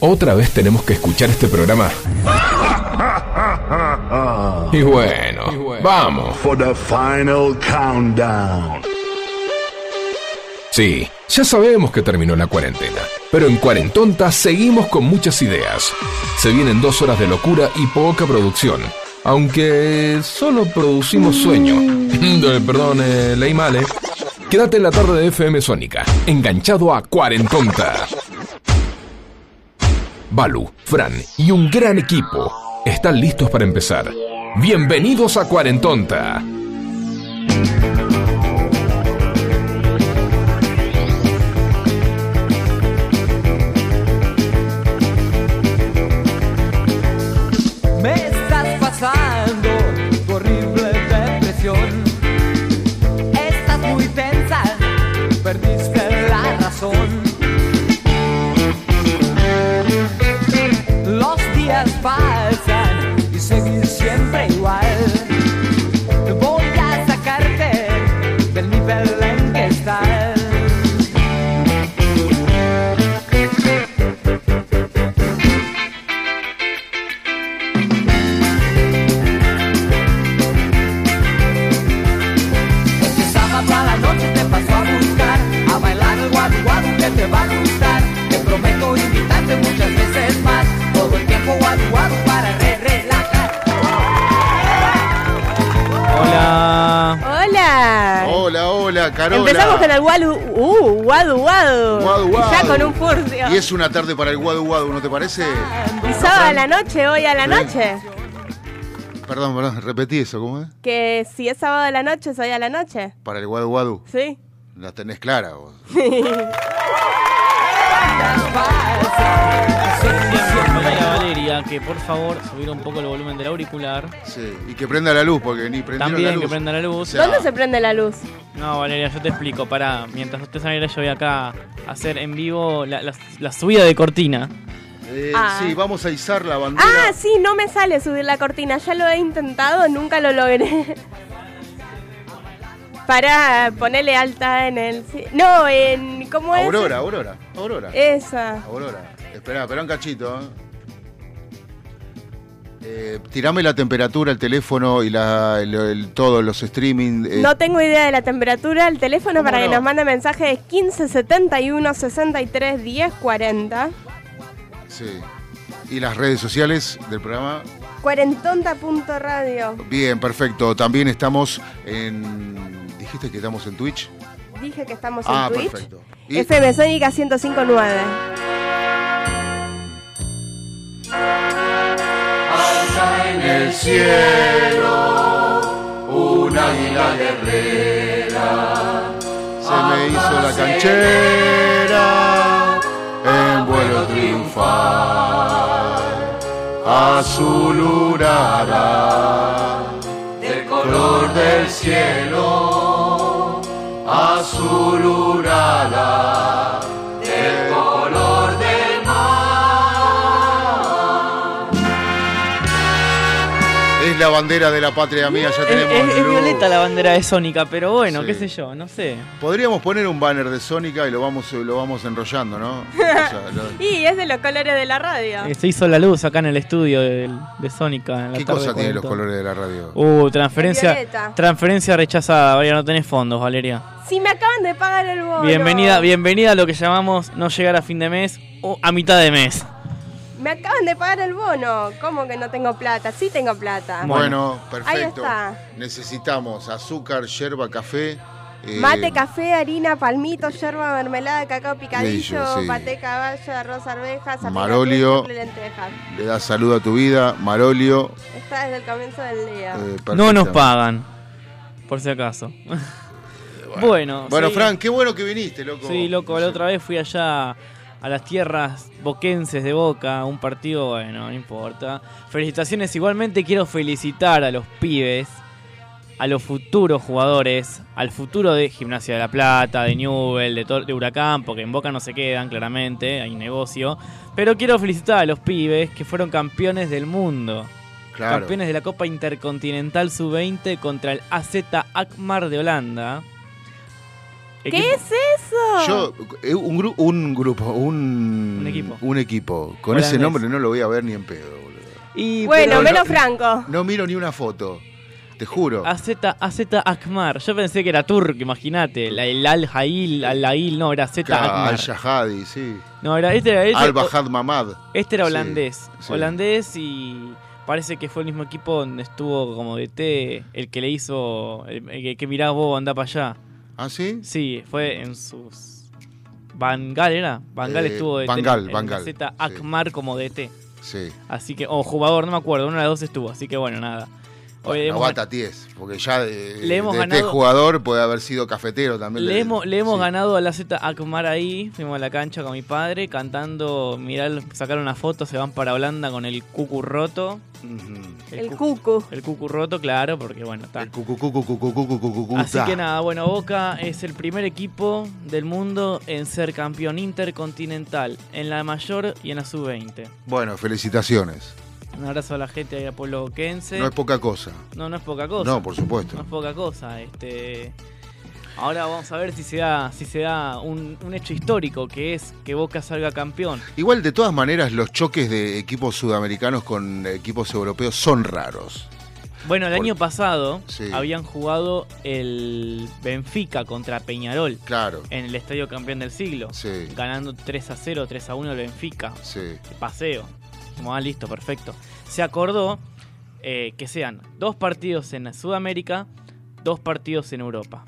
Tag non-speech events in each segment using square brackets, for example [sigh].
Otra vez tenemos que escuchar este programa. Y bueno, vamos. For the final countdown. Sí, ya sabemos que terminó la cuarentena, pero en Cuarentonta seguimos con muchas ideas. Se vienen dos horas de locura y poca producción, aunque solo producimos sueño. [laughs] Perdón, eh, leí mal, ¿eh? Quédate en la tarde de FM Sónica, enganchado a Cuarentonta. Balu, Fran y un gran equipo están listos para empezar. Bienvenidos a Cuarentonta. Y es una tarde para el guadu guadu, ¿no te parece? Y sábado a la noche, hoy a la Sí. noche. Perdón, perdón, repetí eso, ¿cómo es? Que si es sábado a la noche, es hoy a la noche. Para el guadu guadu. Sí. La tenés clara vos. [laughs] Que por favor subir un poco el volumen del auricular. Sí, y que prenda la luz, porque ni prendieron También la luz. que prenda la luz. O sea, ¿Dónde se prende la luz? No, Valeria, yo te explico. Para, mientras usted saliera, yo voy acá a hacer en vivo la, la- la subida de cortina. eh, Ah. Sí, vamos a izar la bandera. Ah, sí, no me sale subir la cortina. Ya lo he intentado, nunca lo logré. [laughs] Para ponerle alta en el... No, en... ¿Cómo es? Aurora, Aurora, Aurora. Esa. Aurora. Espera, espera un cachito. ¿Eh? Tirame la temperatura, el teléfono y la, el- el- todos los streaming. eh, No tengo idea de la temperatura. El teléfono ¿Cómo para que no? nos mande mensaje es 1571 63 10 40. sí. Y las redes sociales del programa. Cuarentonta.radio. Bien, perfecto. También estamos en. ¿Dijiste que estamos en Twitch? Dije que estamos Ah, en Twitch. perfecto. Y- FM Sónica 1059. En el cielo un águila guerrera. Se me hizo la canchera en vuelo triunfal. Azul urara del color del cielo azul urara es la bandera de la patria mía ya tenemos es- violeta la bandera de Sónica, pero bueno, Sí. qué sé yo, no sé. Podríamos poner un banner de Sónica y lo vamos, lo vamos enrollando, ¿no? O sea, lo- Y es de los colores de la radio. Eh, Se hizo la luz acá en el estudio de, Sónica. En la ¿Qué tarde cosa tiene los colores de la radio? Uh, transferencia, transferencia rechazada, Valeria, no tenés fondos, Valeria. Si me acaban de pagar el bono. Bienvenida, bienvenida a lo que llamamos no llegar a fin de mes o a mitad de mes. Me acaban de pagar el bono. ¿Cómo que no tengo plata? Sí tengo plata. Bueno, Ahí perfecto. está. Necesitamos azúcar, yerba, café. eh, Mate, café, harina, palmito, yerba, mermelada, cacao picadillo, Mello, sí. paté caballo, arroz, arvejas, Marolio. lentejas. Le das salud a tu vida, Marolio. Está desde el comienzo del día. eh, No nos pagan, por si acaso. [laughs] bueno, Bueno, sí. Fran, qué bueno que viniste, loco. Sí, loco, la otra vez fui allá a las tierras boquenses de Boca, un partido, bueno, no importa. Felicitaciones, igualmente quiero felicitar a los pibes, a los futuros jugadores, al futuro de Gimnasia de la Plata, de Newell, de, Tor- de Huracán, porque en Boca no se quedan, claramente, hay negocio. Pero quiero felicitar a los pibes que fueron campeones del mundo. Claro. Campeones de la Copa Intercontinental Sub-20 contra el AZ Akmar de Holanda. ¿Qué es eso? Yo, eh, un, gru- un grupo, un, Un equipo. un equipo. Con ese nombre no lo voy a ver ni en pedo, boludo. Y, bueno, menos no- Franco. No miro ni una foto. Te juro. AZ, AZ Akmar. Yo pensé que era turco, imagínate. El Al Hail, Al Hail, no, era Z Akmar. Al-Shahadi, sí. No, era este, este, Al-Bahad Mamad. este era Sí, holandés. sí. Holandés y parece que fue el mismo equipo donde estuvo como de T, el que le hizo, el, el que, que mirá vos, anda para allá. ¿Ah, sí? Sí, fue en sus... Bangal era. Bangal Eh, estuvo de la Gaal, Z sí. Akmar como DT. Sí. Así que, o jugador, no me acuerdo, uno de las dos estuvo. Así que bueno, nada. Hoy Bata 10, porque ya de, Le hemos de este jugador puede haber sido cafetero también. Le hemos, le hemos sí. ganado a la Z Akmar ahí, fuimos a la cancha con mi padre cantando, mirá, sacaron una foto, se van para Holanda con el cucu roto. El cu- cucu. El cucu roto, claro, porque bueno, está. El cucu, cucu, cucu, cucu, cucu, cucu, Así que nada, bueno, Boca es el primer equipo del mundo en ser campeón intercontinental, en la mayor y en la sub-20. Bueno, felicitaciones. Un abrazo a la gente ahí a Pueblo Boquense. No es poca cosa. no, no es poca cosa. No, por supuesto. No es poca cosa. Este, ahora vamos a ver si se da, si se da un, un hecho histórico, que es que Boca salga campeón. Igual, de todas maneras, los choques de equipos sudamericanos con equipos europeos son raros. Bueno, el año pasado Sí. habían jugado el Benfica contra Peñarol Claro. en el Estadio Campeón del Siglo, Sí. ganando 3 a 0, 3 a 1 el Benfica. Sí. paseo. Como, ah, listo, perfecto. Se acordó eh, que sean dos partidos en Sudamérica, dos partidos en Europa.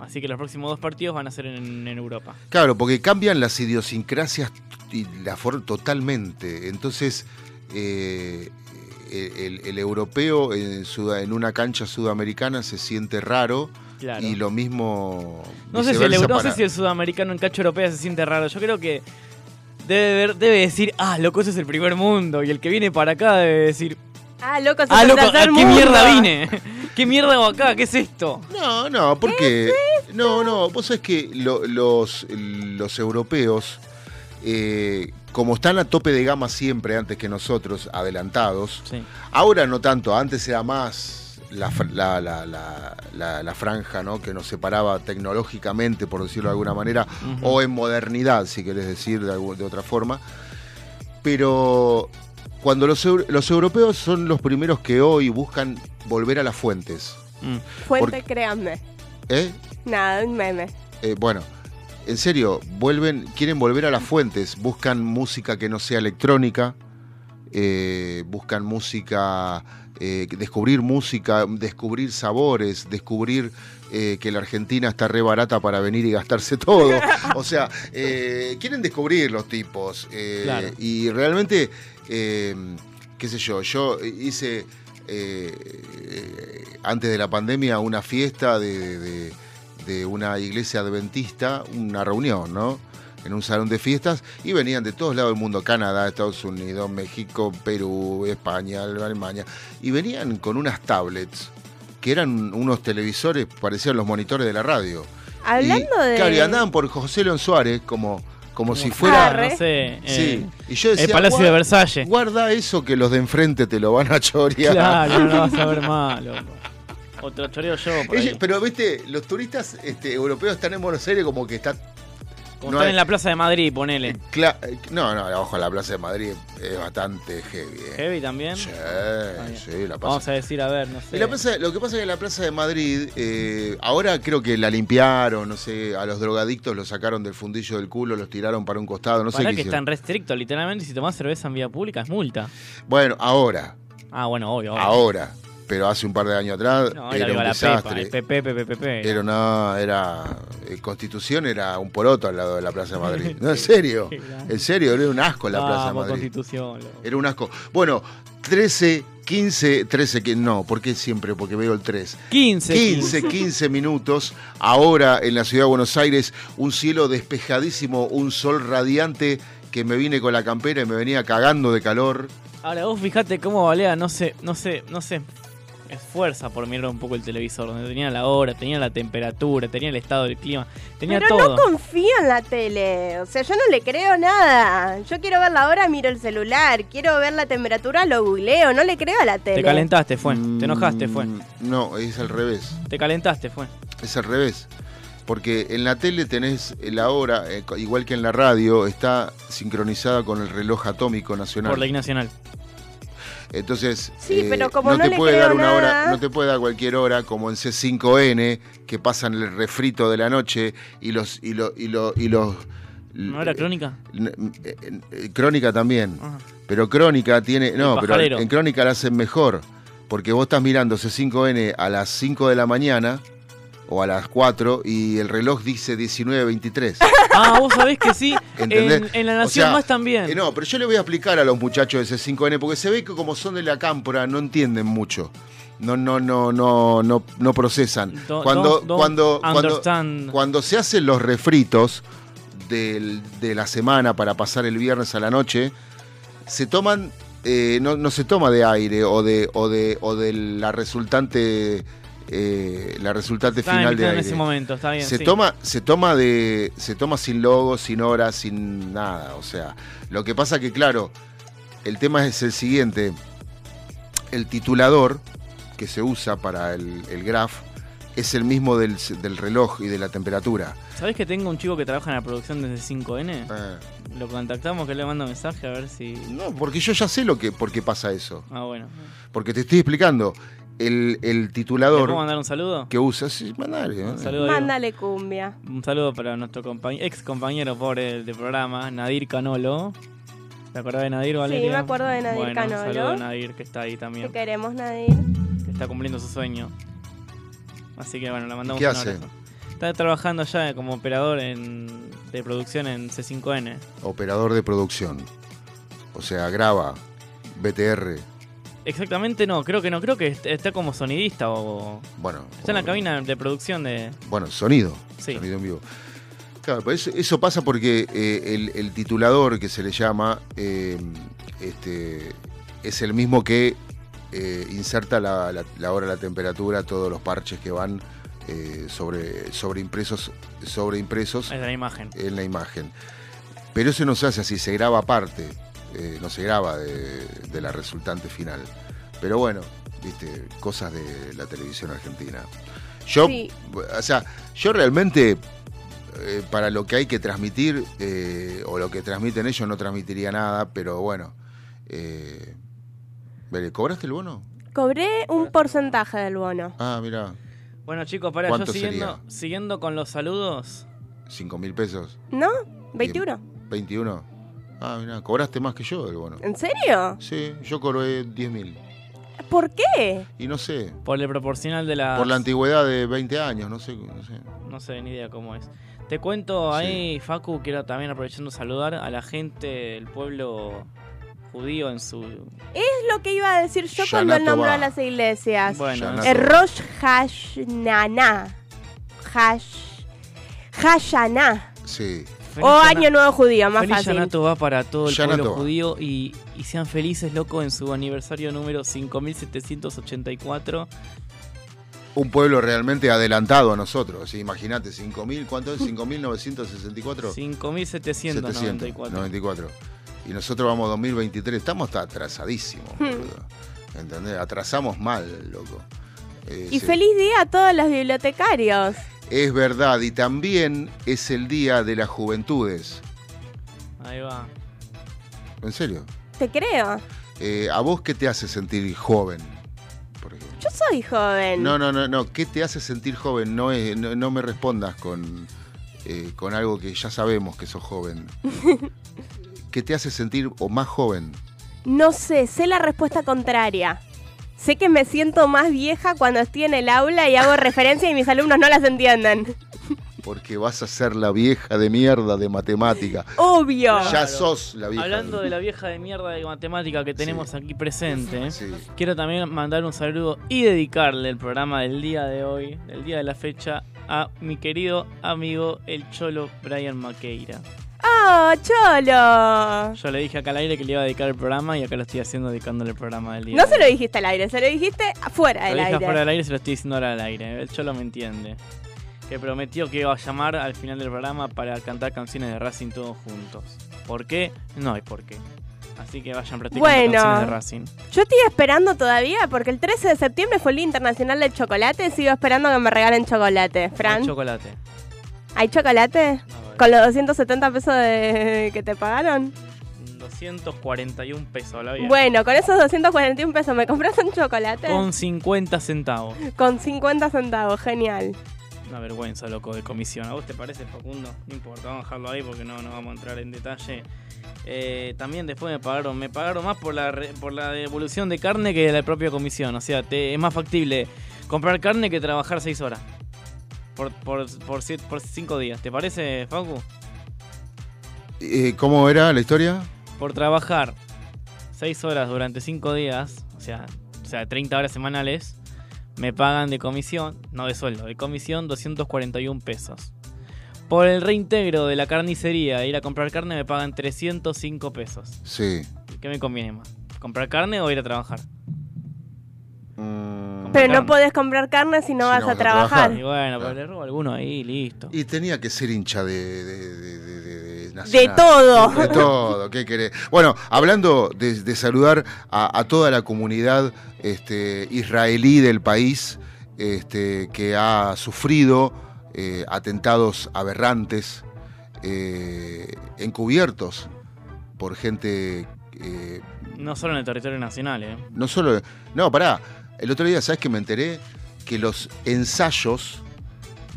Así que los próximos dos partidos van a ser en, en Europa. Claro, porque cambian las idiosincrasias y la totalmente. Entonces, eh, el, el europeo en, una cancha sudamericana se siente raro Claro. y lo mismo. no, sé si el, viceversa euro- no sé para- si el sudamericano en cacho europea se siente raro. Yo creo que debe, ver- debe decir, ah, loco, ese es el primer mundo. Y el que viene para acá debe decir, Ah, loco, se ah, loco, tercer ¿a qué mundo. mierda vine? [laughs] ¿Qué mierda hago acá? ¿Qué es esto? No, no, porque. No, no, vos sabés que lo- los, los europeos, eh, como están a tope de gama siempre antes que nosotros, adelantados, Sí. ahora no tanto, antes era más la, fr- la, la, la, la- la franja ¿no? que nos separaba tecnológicamente, por decirlo de alguna manera, o en modernidad, si querés decir de, otra forma. Pero cuando los, los europeos son los primeros que hoy buscan volver a las fuentes. Mm. Fuente, Porque- créanme. ¿eh? Nada, un meme. Eh, bueno, en serio, vuelven, quieren volver a las fuentes, buscan música que no sea electrónica, eh, buscan música, eh, descubrir música, descubrir sabores, descubrir eh, que la Argentina está re barata para venir y gastarse todo. O sea, eh, quieren descubrir los tipos. Claro. Y realmente, qué sé yo, yo hice... antes de la pandemia una fiesta de, de- de una iglesia adventista, una reunión, ¿no? En un salón de fiestas y venían de todos lados del mundo, Canadá, Estados Unidos, México, Perú, España, Alemania, y venían con unas tablets que eran unos televisores, parecían los monitores de la radio. Hablando y, de. Claro, y andaban por José León Suárez como, como si fuera... No sé. Sí, eh, y yo decía, el Palacio de "Guarda- Versalles. Guarda eso que los de enfrente te lo van a chorear. Claro, no lo vas a [laughs] ver mal, loco. O te lo choreo yo por Ellos- ahí. pero viste, los turistas este, europeos están en Buenos Aires como que está Como no están hay- en la Plaza de Madrid, ponele. Cla- eh, no, no, abajo en la Plaza de Madrid es bastante heavy. eh. Heavy también. Sí, bien. sí, la Vamos plaza. a decir, a ver, no sé. Y la plaza- lo que pasa es que la Plaza de Madrid, eh, ahora creo que la limpiaron, no sé, a los drogadictos los sacaron del fundillo del culo, los tiraron para un costado, no sé qué que hicieron. están restrictos, literalmente, si tomás cerveza en vía pública es multa. Bueno, ahora, Ah, bueno, obvio. obvio. ahora, pero hace un par de años atrás No, era, un la pepa, desastre. el PP, PP, PP. Era una, era, eh, Constitución era un poroto al lado de la Plaza de Madrid. No, en serio, [laughs] en serio, era un asco la Plaza de Madrid. Constitución, loco. Era un asco. Bueno, 13, 15, 13, que no, ¿por qué siempre? Porque veo el 3. 15. 15, 15 minutos. Ahora en la ciudad de Buenos Aires, un cielo despejadísimo, un sol radiante que me vine con la campera y me venía cagando de calor. Ahora vos fijate cómo Balea no se, no se, no se esfuerza por mirar un poco el televisor, donde tenía la hora, tenía la temperatura, tenía el estado del clima, tenía Pero todo. no confío en la tele. O sea, yo no le creo nada. Yo quiero ver la hora, miro el celular. Quiero ver la temperatura, lo googleo. No le creo a la tele. Te calentaste, fue. Te enojaste, fue. Mm, No, es al revés. Te calentaste, fue. Es al revés. Porque en la tele tenés la hora, eh, igual que en la radio, está sincronizada con el reloj atómico nacional. Por ley nacional. Entonces, eh, Sí, pero como no te le puede dar una hora, no te puede dar cualquier hora como en C5N que pasan el refrito de la noche y los y lo- y lo- y los ¿No era crónica? Eh, eh, Crónica también. Ajá. Pero Crónica tiene. No, pero en Crónica la hacen mejor. Porque vos estás mirando C5N a las 5 de la mañana o a las 4 y el reloj dice 19.23. Ah, vos sabés que sí. ¿Entendés? En, en La O Nación sea, Más también. eh, no, pero yo le voy a explicar a los muchachos de C5N porque se ve que como son de la cámpora no entienden mucho. No, no, no, no, no, no procesan. Don't- cuando, don't- cuando, cuando, cuando se hacen los refritos del- de la semana para pasar el viernes a la noche, se toman, eh, no, no se toma de aire o de, o de, o de la resultante, eh, la resultante final de en aire. ese momento, está bien. se sí. toma, se toma de, se toma sin logo, sin horas, sin nada. O sea, lo que pasa que claro, el tema es el siguiente: el titulador que se usa para el, el graph es el mismo del, del reloj y de la temperatura. ¿Sabés que tengo un chico que trabaja en la producción desde 5N? Eh, Lo contactamos, que le mando mensaje a ver si. no, porque yo ya sé lo que, por qué pasa eso. Ah, bueno. Porque te estoy explicando. El, el ¿Le titulador puedo mandar un saludo? que usa, sí, mandale, Un saludo. Mándale cumbia. Un saludo para nuestro compañ- ex compañero pobre del programa, Nadir Canolo. ¿Te acordás de Nadir, Valeria? me acuerdo de Nadir bueno, Canolo. Un saludo a Nadir que está ahí Te también, queremos, Nadir. que está cumpliendo su sueño. Así que bueno, le mandamos ¿Qué un hace? abrazo. Está trabajando ya como operador en, de producción en C5N. Operador de producción. O sea, graba, BTR. Exactamente no, creo que no, creo que est- está como sonidista o... Bueno, Está en la cabina de producción de... Bueno, sonido. Sí. Sonido en vivo. Claro, pues eso, eso pasa porque eh, el, el titulador que se le llama eh, este, es el mismo que eh, inserta la, la- la hora, la temperatura, todos los parches que van sobre, sobre impresos, sobre impresos Es de la imagen. en la imagen. Pero eso no se hace así, se graba aparte, eh, no se graba de, de la resultante final. Pero bueno, viste, cosas de la televisión argentina. Yo, Sí. o sea, yo realmente, eh, para lo que hay que transmitir, eh, o lo que transmiten ellos, no transmitiría nada, pero bueno. Eh, ¿Cobraste el bono? Cobré un porcentaje del bono. Ah, mira, Bueno chicos, para yo ¿Cuánto siguiendo, sería? siguiendo con los saludos. 5 mil pesos, ¿No? ¿21? 21. Ah, mira, cobraste más que yo del bono. ¿En serio? Sí, yo cobré 10 mil. ¿Por qué? Y no sé, Por el proporcional de la... por la antigüedad de 20 años, no sé. No sé. No sé, ni idea cómo es. Te cuento ahí, Facu, quiero también aprovechando saludar a la gente del pueblo judío en su... Es lo que iba a decir yo cuando él Shana nombró Tová. a las iglesias. Bueno, El sé. Rosh Hashanah. Hash... Hashanah. Sí. O Año Nuevo Judío, más Feliz fácil. Shana Tová para todo el Shana pueblo judío y, y sean felices, loco, en su aniversario número 5784. Un pueblo realmente adelantado a nosotros. ¿sí? Imagínate, 5.000, ¿cuánto es? 5.964. 5794. 94. Y nosotros vamos a 2023. Estamos hasta atrasadísimos, Hmm. boludo. ¿Entendés? Atrasamos mal, loco. Eh, Y sí. feliz día a todos los bibliotecarios. Es verdad, y también es el Día de las Juventudes. Ahí va. ¿En serio? Te creo. Eh, ¿A vos qué te hace sentir joven? Por ejemplo? Yo soy joven. No, no, no, no. ¿Qué te hace sentir joven? No, es, no, no me respondas con, eh, con algo que ya sabemos que sos joven. [laughs] ¿Qué te hace sentir o más joven? No sé, sé la respuesta contraria. Sé que me siento más vieja cuando estoy en el aula y hago referencia y mis alumnos no las entienden. Porque vas a ser la vieja de mierda de matemática. Obvio. Ya sos la vieja. Hablando de la vieja de mierda de matemática que tenemos aquí presente, Sí. quiero también mandar un saludo y dedicarle el programa del día de hoy, del día de la fecha, a mi querido amigo el cholo Brian Maqueira. ¡Oh, cholo! Yo le dije acá al aire que le iba a dedicar el programa y acá lo estoy haciendo dedicándole el programa del día. No de se lo dijiste al aire, se lo dijiste afuera Lo del dije aire. afuera del aire, se lo estoy diciendo ahora al aire. El cholo me entiende. Que prometió que iba a llamar al final del programa para cantar canciones de Racing todos juntos. ¿Por qué? No hay por qué. Así que vayan practicando Bueno. canciones de Racing. Yo estoy esperando todavía porque el 13 de septiembre fue el Día Internacional del Chocolate. Sigo esperando que me regalen chocolate. No hay Fran. chocolate. ¿Hay chocolate? Ver, ¿Con los 270 pesos de- que te pagaron? 241 pesos, la bien. Bueno, con esos 241 pesos me compras un chocolate Con 50 centavos. con 50 centavos. Genial. Una vergüenza, loco, de comisión. ¿A vos te parece, Facundo? No importa, vamos a dejarlo ahí porque no, no vamos a entrar en detalle. Eh, también después me pagaron, me pagaron más por la re- por la devolución de carne que de la propia comisión. O sea, te, es más factible comprar carne que trabajar 6 horas. Por, por, por, siete- por cinco días. ¿Te parece, Facu? Eh, ¿Cómo era la historia? Por trabajar 6 horas durante 5 días, o sea, o sea, 30 horas semanales, me pagan de comisión, no de sueldo, de comisión 241 pesos. Por el reintegro de la carnicería e ir a comprar carne me pagan 305 pesos. Sí. ¿Qué me conviene más? ¿Comprar carne o ir a trabajar? Mm, Pero carne. no podés comprar carne si no Si vas no a vas a trabajar. trabajar. Y bueno, pero le robo alguno ahí, listo. Y tenía que ser hincha de, de, de- de- de- de De Nacional. todo. De todo, ¿qué querés? Bueno, hablando de, de saludar a, a toda la comunidad este, israelí del país este, que ha sufrido eh, atentados aberrantes, eh, encubiertos por gente, eh, No solo en el territorio nacional, ¿eh? no solo... No, pará, el otro día, ¿sabes que me enteré? Que los ensayos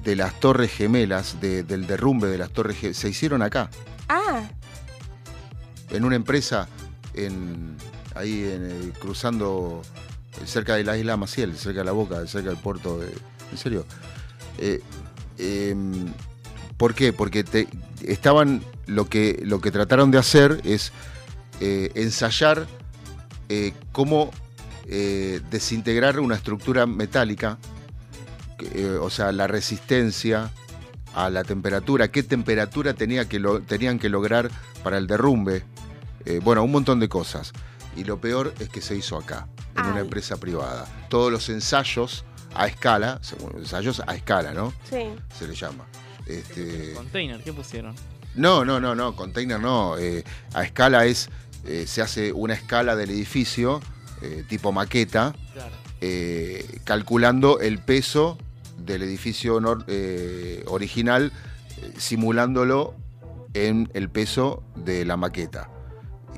de las Torres Gemelas, de- del derrumbe de las Torres Gemelas, se hicieron acá. Ah, en una empresa en, ahí en el- cruzando eh, cerca de la isla Maciel, cerca de la boca, cerca del puerto de. ¿En serio? Eh, em, ¿Por qué? Porque te- estaban. Lo que, lo que trataron de hacer es eh, ensayar eh, cómo eh, desintegrar una estructura metálica, eh, o sea, la resistencia a la temperatura, qué temperatura tenía que lo- tenían que lograr para el derrumbe. Eh, bueno, un montón de cosas. Y lo peor es que se hizo acá, en una empresa privada. Todos los ensayos a escala, según- ensayos a escala, ¿no? sí. Se le llama. Este, Container, ¿qué pusieron? no, no, no, no, container no. eh, a escala es, eh, se hace una escala del edificio, eh, tipo maqueta, Claro. eh, calculando el peso del edificio nor- eh, original, simulándolo en el peso de la maqueta.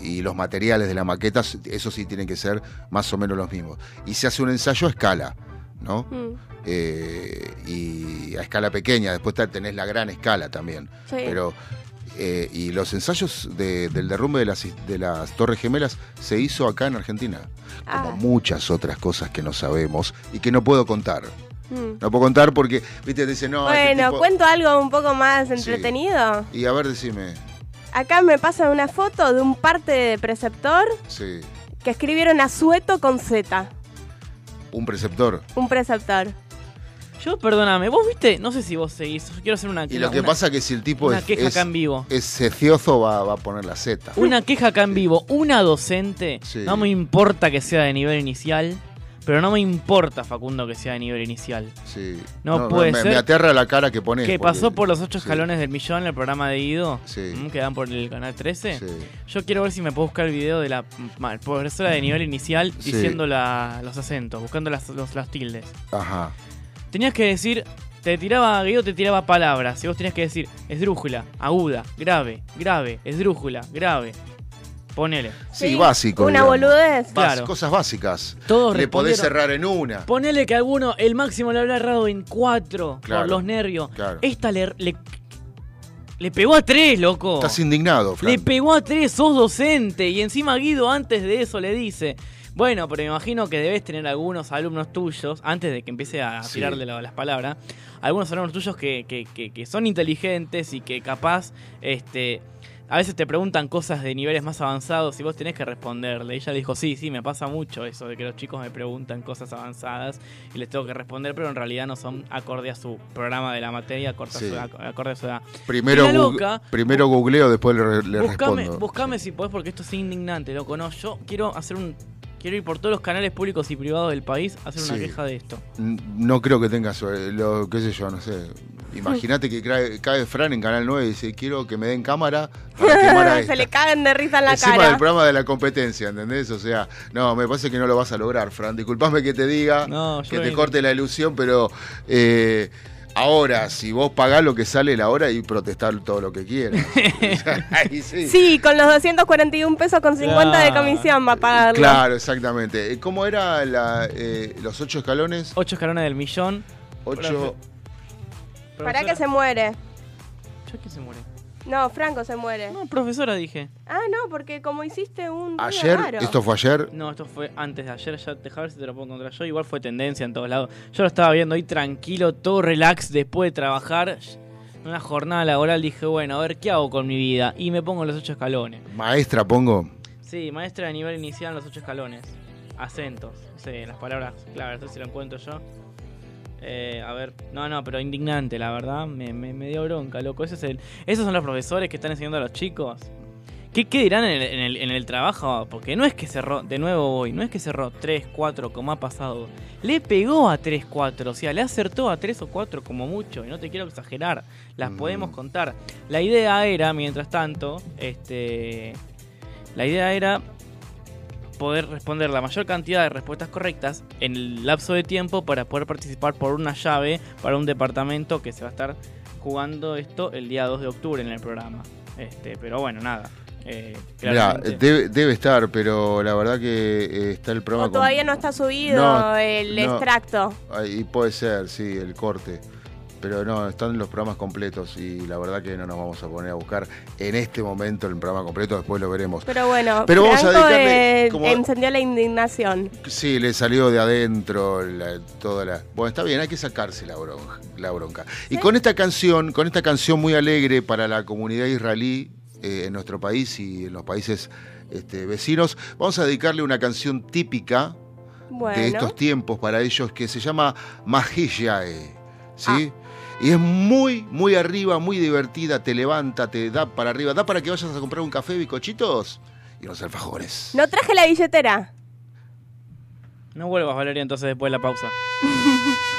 Y los materiales de la maqueta, eso sí tienen que ser más o menos los mismos. Y se hace un ensayo a escala, ¿no? Mm, Eh, y a escala pequeña, después tenés la gran escala también. sí. Pero, eh, y los ensayos de- del derrumbe de las, de las Torres Gemelas se hizo acá en Argentina. Como Ah. muchas otras cosas que no sabemos y que no puedo contar. Mm. No puedo contar porque, viste, te dicen, no, este Bueno, tipo- cuento algo un poco más entretenido. Y a ver, decime. Acá me pasa una foto de un parte de preceptor Sí. que escribieron asueto con Z. Un preceptor. Un preceptor. Yo, perdóname, vos viste, no sé si vos seguís, quiero hacer una Y lo que una- pasa que si el tipo una es, queja es, acá en vivo. es cecioso, va, va a poner la Z. Una queja acá en vivo. Una docente, Sí. no me importa que sea de nivel inicial, pero no me importa, Facundo, que sea de nivel inicial. Sí. No puede me, ser. me aterra la cara que pones. Que pasó por los ocho sí, escalones del millón en el programa de Ido, Sí. mm, que dan por el canal 13. Sí. Yo quiero ver si me puedo buscar el video de la profesora de nivel inicial diciendo la- los acentos, buscando las, los- las tildes. Ajá. Tenías que decir, te tiraba, Guido te tiraba palabras, y vos tenías que decir esdrújula, aguda, grave, grave, esdrújula, grave. Ponele. Sí, Sí, básico. Una digamos. boludez. Bas- Claro. Cosas básicas. Todos Le podés cerrar en una. Ponele que alguno, el máximo le habrá errado en cuatro Claro, por los nervios. claro. Esta le, le, le pegó a tres, loco. Estás indignado, Fran. Le pegó a tres, sos docente. Y encima Guido antes de eso le dice, bueno, pero me imagino que debes tener algunos alumnos tuyos, antes de que empiece a Sí. tirarle la- las palabras, algunos alumnos tuyos que, que- que- que son inteligentes y que capaz, este... A veces te preguntan cosas de niveles más avanzados y vos tenés que responderle. Ella dijo, sí, sí, me pasa mucho eso de que los chicos me preguntan cosas avanzadas y les tengo que responder, pero en realidad no son acorde a su programa de la materia, acorde, Sí. a, su, acorde a su edad. Primero, loca- primero googleo, después le, le Buscame, respondo. buscame si podés, porque esto es indignante, loco. No, yo quiero hacer un. Quiero ir por todos los canales públicos y privados del país a hacer una Sí. queja de esto. No creo que tengas, eh, lo, qué sé yo, no sé. Imagínate que cae, cae Fran en Canal 9 y dice, quiero que me den cámara para a. [laughs] Se le cagan de risa en la Encima cara. del programa de la competencia, ¿entendés? O sea, no, me parece que no lo vas a lograr, Fran. Disculpame que te diga, No, que te corte la ilusión, pero eh, Ahora, si vos pagás lo que sale la hora y protestar todo lo que quieras. [laughs] Ahí sí. Sí, con los 241 pesos con 50 de comisión va a pagarlo. Claro, exactamente. ¿Cómo era la, eh, los ocho escalones? Ocho escalones del millón. Ocho. ¿Para qué se muere? ¿Yo quién se muere? No, Franco se muere. No, profesora dije. Ah, no, porque como hiciste un Ayer, raro. esto fue ayer. No, esto fue antes de ayer, ya deja ver si te lo puedo encontrar yo. Igual fue tendencia en todos lados. Yo lo estaba viendo ahí tranquilo, todo relax después de trabajar. En una jornada laboral dije, bueno, a ver qué hago con mi vida. Y me pongo los ocho escalones. Maestra, pongo. Sí, maestra de nivel inicial en los ocho escalones. Acentos, sé, las palabras claras, no sé si lo encuentro yo. Eh, a ver, no, no, pero indignante, la verdad, me, me, me dio bronca, loco. Ese es el, esos son los profesores que están enseñando a los chicos. ¿Qué, qué dirán en el, en, el, en el trabajo? Porque no es que cerró, de nuevo hoy, no es que cerró 3, 4 como ha pasado. Le pegó a 3, 4, o sea, le acertó a 3 o 4 como mucho, y no te quiero exagerar, las Mm. podemos contar. La idea era, mientras tanto, este, la idea era poder responder la mayor cantidad de respuestas correctas en el lapso de tiempo para poder participar por una llave para un departamento que se va a estar jugando esto el día 2 de octubre en el programa. Este, pero bueno, nada. Eh, debe, debe estar, pero la verdad que eh, está el programa. O todavía no está subido No, el no. extracto. Ahí puede ser, sí, el corte. Pero no, están los programas completos y la verdad que no nos vamos a poner a buscar en este momento el programa completo, después lo veremos. Pero bueno, Pero vamos a dedicarle eh, como- encendió la indignación. Sí, le salió de adentro la- toda la. Bueno, está bien, hay que sacarse la bronca. La bronca. Y con esta canción, con esta canción muy alegre para la comunidad israelí eh, en nuestro país y en los países este, vecinos, vamos a dedicarle una canción típica Bueno, de estos tiempos para ellos que se llama Mahishae. ¿Sí? Y es muy, muy arriba, muy divertida, te levanta, te da para arriba, da para que vayas a comprar un café, bicochitos y unos alfajores. no traje la billetera. No vuelvas, Valeria, entonces después de la pausa. [laughs]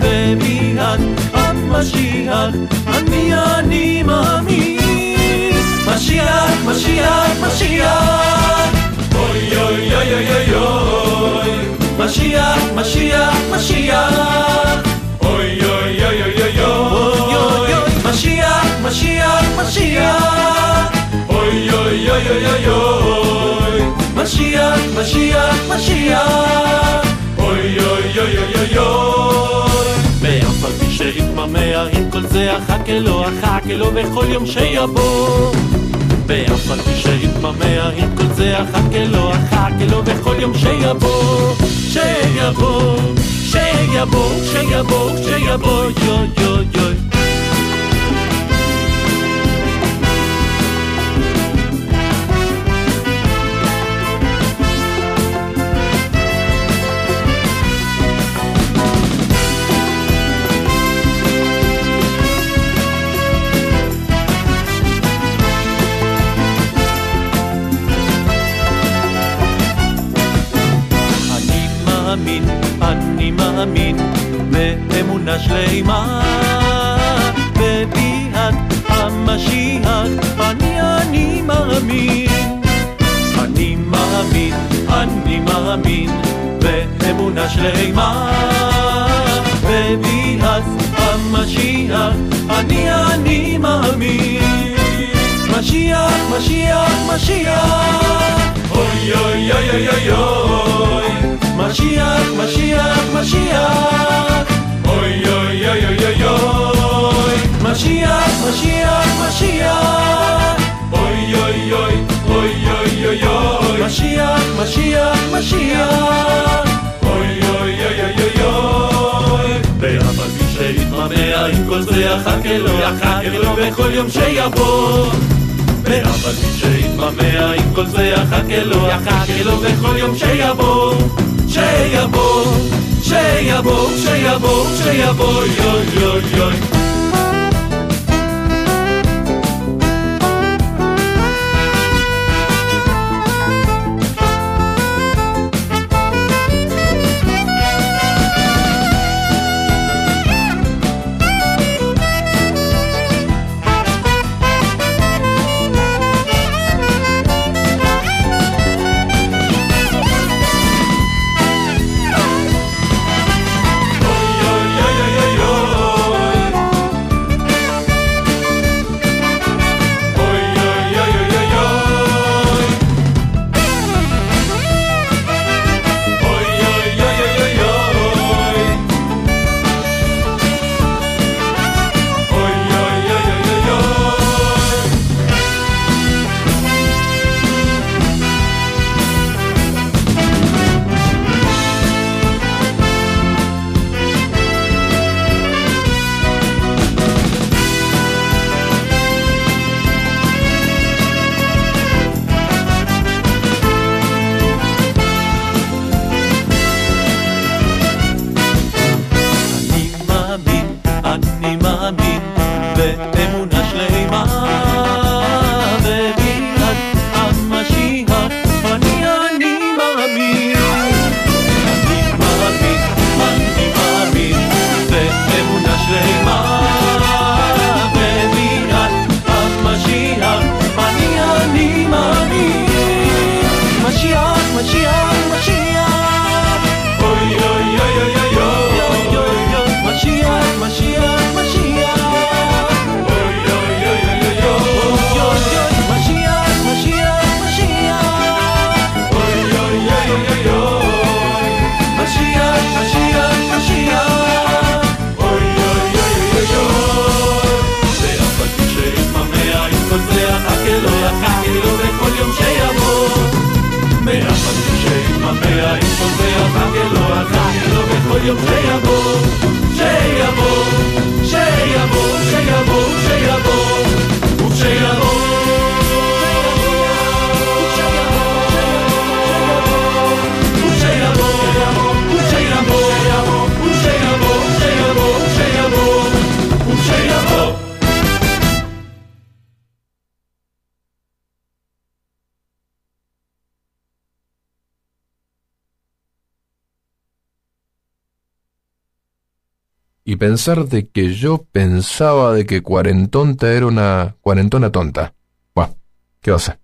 בביאת המשיח אני אני מאמין משיח, משיח, משיח אוי אוי אוי אוי אוי אוי משיח, משיח, משיח אוי אוי אוי אוי אוי אוי משיח, משיח, משיח אוי אוי אוי אוי אוי משיח, משיח, משיח אוי אוי אוי אוי אוי ואף על פי עם כל זה אחכה לו, אחכה לו בכל יום שיבוא ואף על פי שהתמהמה עם כל זה אחכה לו, אחכה לו בכל יום שיבוא, שיבוא, שיבוא, שיבוא, שיבוא, יוי יוי יוי שלמה בביאת המשיח אני אני מאמין. אני מאמין, אני מאמין באמונה שלמה. בביאת המשיח אני אני מאמין. משיח, משיח, משיח. אוי Oy, oy, oy, oy, oy, oy. Mashiach, Mashiach, Mashiach, Mashiach. Oy, oy, oy, oy, oy, oy, oy. Mashiach, Mashiach, Mashiach. Oy, oy, oy, oy, oy, oy. ואף על פי שיתממע עם כל זה יחכה לו, יחכה לו בכל יום שיבוא. ואף על פי שיתממע עם כל זה יחכה לו, יחכה לו בכל יום שיבוא, שיבוא, שיבוא, שיבוא, שיבוא, יוי יוי יוי. Y pensar de que yo pensaba de que cuarentonta era una cuarentona tonta. Buah, ¿qué va a?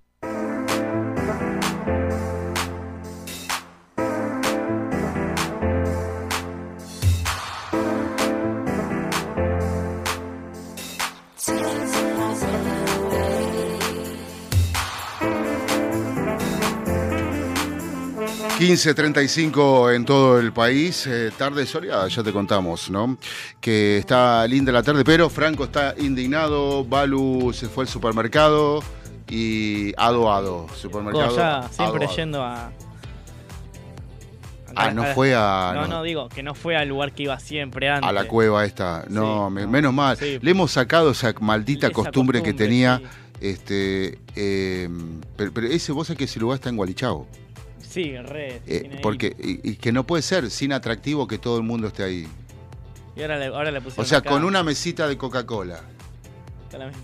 15.35 en todo el país, eh, tarde soleada, ya te contamos, ¿no? Que está linda la tarde, pero Franco está indignado, Balu se fue al supermercado y Ado Ado, supermercado. Vos ya Ado, siempre Ado. yendo a. Ah, no fue a- No, no. no, digo, que no fue al lugar que iba siempre antes. A la cueva esta, no, Sí, me- no. menos mal. Sí. Le hemos sacado esa maldita Esa costumbre, que tenía. sí. Este, eh, pero, pero ese vos sabés que ese lugar está en Gualichao. Sí, re. Eh, porque, y, y que no puede ser sin atractivo que todo el mundo esté ahí. Y ahora le, ahora le O sea, acá, con una mesita de Coca-Cola.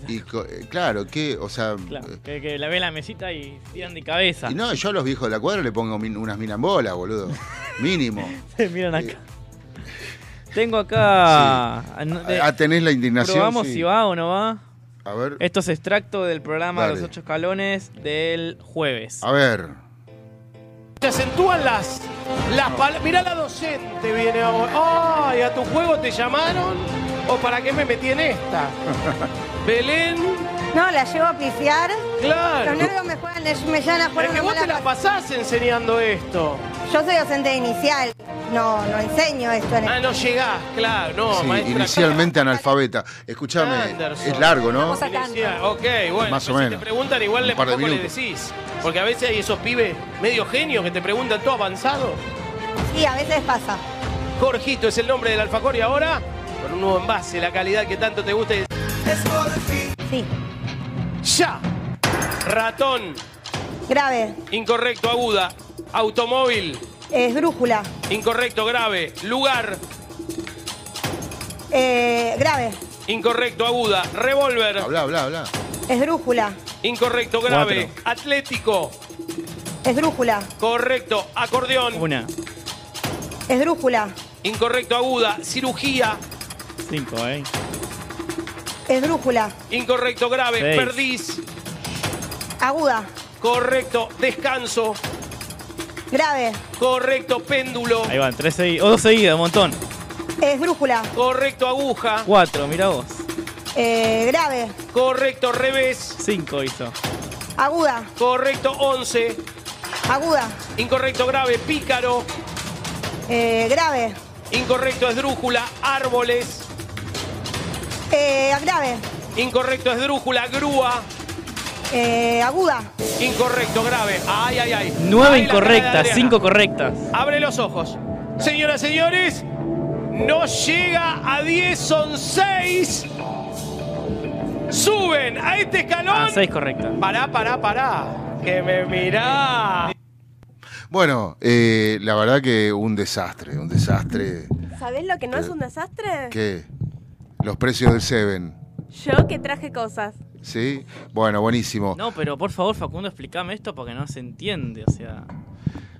Y eh, claro, que, o sea. Claro, eh, que, que la ve la mesita y tiran de cabeza. Y no, yo a los viejos de la cuadra le pongo min- unas minambolas, boludo. [laughs] Mínimo. Se miran acá. Tengo acá. no, de- Ah, tenés la indignación. probamos sí. si va o no va. A ver. Esto es extracto del programa Dale. Los Ocho Escalones del jueves. A ver. Se acentúan las, las palabras. Mirá la docente viene ahora. Ay, ¿a tu juego te llamaron? ¿O para qué me metí en esta? [laughs] Belén, No, la llevo a pifiar. claro. Los nervios me juegan, me llegan a jugar Es que vos te la pasás enseñando esto. Yo soy docente inicial, no, no enseño esto en Ah, no llegás, claro, no, Sí, maestra. inicialmente analfabeta. Escuchame, Anderson. es largo, ¿no? Inicia- Ok, bueno, Más o pues si menos. te preguntan, igual Un le par de poco le decís. Porque a veces hay esos pibes medio genios que te preguntan todo avanzado. Sí, a veces pasa. Jorgito es el nombre del alfacor y ahora con un nuevo envase, la calidad que tanto te gusta. y- Sí. ¡Ya! Ratón, Grave, incorrecto, aguda. Automóvil, esdrújula, incorrecto, grave. Lugar, eh, grave, incorrecto, aguda. Revólver, Habla, habla, habla. esdrújula, incorrecto, grave. Atlético, esdrújula, correcto. Acordeón, Una, esdrújula, incorrecto, aguda. Cirugía, cinco, ¿eh? Esdrújula, incorrecto, grave. Seis. Perdiz, aguda, correcto. Descanso, grave, correcto. Péndulo, Ahí van, tres seguidas. O dos seguidas, un montón. esdrújula, correcto. Aguja, Cuatro, mira vos. eh, grave, correcto. Revés, Cinco hizo. aguda, correcto. Once, aguda, incorrecto, grave. Pícaro, eh, grave, incorrecto. Esdrújula. Árboles, eh, grave, incorrecto. Esdrújula. Grúa, eh, aguda, incorrecto. Grave. Ay, ay, ay. Nueve incorrectas, cinco correctas. Abre los ojos. Señoras, señores, no llega a 10, son 6. Suben a este escalón. Ah, seis correctas. Pará, pará, pará. Que me mirá. Bueno, eh, la verdad que un desastre, un desastre. ¿Sabés lo que no es un desastre? ¿Qué? Los precios del Seven, Yo que traje cosas. ¿sí? Bueno, buenísimo. No, pero por favor, Facundo, explícame esto porque no se entiende. O sea,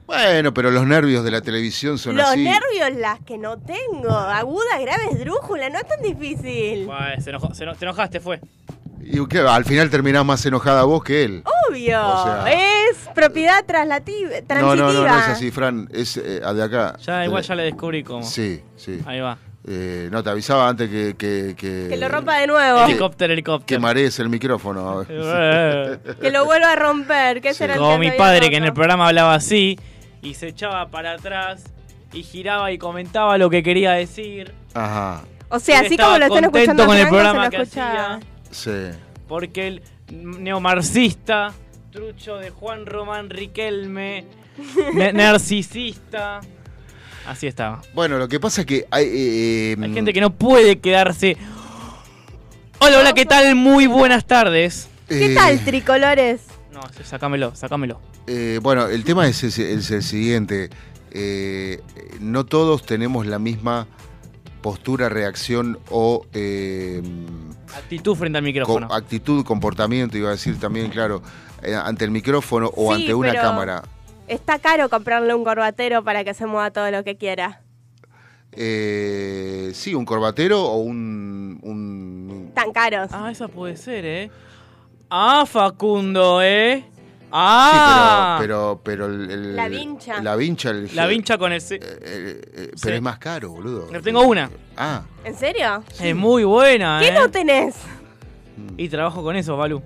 Bueno, pero los nervios de la televisión son Los así. nervios las que no tengo. Aguda, grave, esdrújula, no es tan difícil. Buah, se enojó- se eno- te enojaste, fue. Y que al final terminás más enojada vos que él. Obvio. O sea- es propiedad translativa, No, transitiva. no, no, no es así, Fran. Es eh, de acá. Ya, igual ya le descubrí cómo. Sí, sí. Ahí va. Eh, no, te avisaba antes que... Que, que, Que lo rompa de nuevo. Helicóptero, que helicóptero. marees el micrófono. [laughs] Eh. Que lo vuelva a romper. ¿Qué será el Como que mi padre que en el programa hablaba así y se echaba para atrás y giraba y comentaba lo que quería decir. Ajá, O sea, Él así como lo están escuchando con el programa se que hacía sí. porque el neomarxista, trucho de Juan Román Riquelme, [laughs] narcisista. Así estaba. Bueno, lo que pasa es que hay... eh, Hay gente que no puede quedarse. Hola, hola, ¿qué tal? Muy buenas tardes. ¿Qué eh, tal, tricolores? No, sácamelo, sácamelo. Eh, bueno, el tema es, es- es el siguiente. Eh, no todos tenemos la misma postura, reacción o eh, Actitud frente al co- micrófono. actitud, comportamiento, iba a decir también, claro, eh, ante el micrófono o Sí, ante una pero- cámara. Está caro comprarle un corbatero para que se mueva todo lo que quiera. Eh, sí, un corbatero o un... un- Tan caros. Ah, esa puede ser, ¿eh? Ah, Facundo, ¿eh? Ah, Sí, pero, pero, pero el, el- La vincha. La vincha, el- la vincha con el... eh, eh, eh, Sí. pero es más caro, boludo. Yo tengo una. Ah, ¿En serio? Es muy buena, ¿Qué ¿eh? no tenés? Y trabajo con eso, Balu.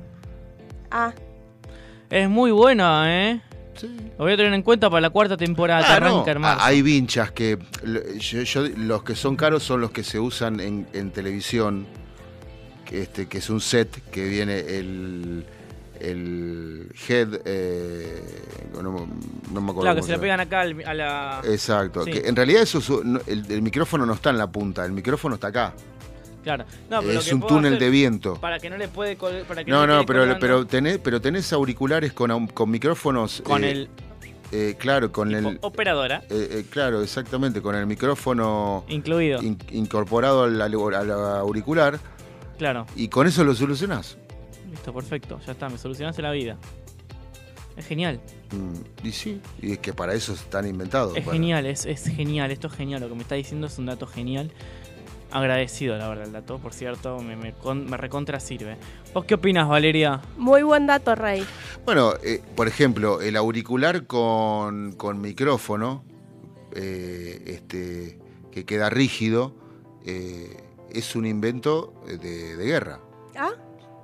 Ah, Es muy buena, ¿eh? Sí. Lo voy a tener en cuenta para la cuarta temporada Ah, no. arranca. Ah, Hay vinchas que yo- yo- los que son caros son los que se usan en, en televisión, que, este, que es un set que viene el, el head, eh, no, no me acuerdo. Claro, que se llama. pegan acá al- a la... Exacto, Sí. que en realidad eso el micrófono no está en la punta, el micrófono está acá. Claro. No, pero lo es un túnel de viento. Para que no le puede... Para que No, no, pero, colgando pero, tenés, pero tenés auriculares con, con micrófonos. Con eh, el... eh, claro, con el. operadora eh, eh, claro, exactamente, con el micrófono incluido. in- incorporado al, al- al auricular Claro. y con eso lo solucionás. Listo, perfecto. Ya está, me solucionaste la vida. Es genial. Mm, y sí, y es que para eso están inventados. Es para- genial, es, es genial, esto es genial, lo que me está diciendo es un dato genial. Agradecido, la verdad, el dato, por cierto, me, me, con- me recontra sirve. ¿Vos qué opinas, Valeria? muy buen dato, Rey. Bueno, eh, por ejemplo, el auricular con, con micrófono, eh, este, que queda rígido, eh, es un invento de, de guerra. Ah,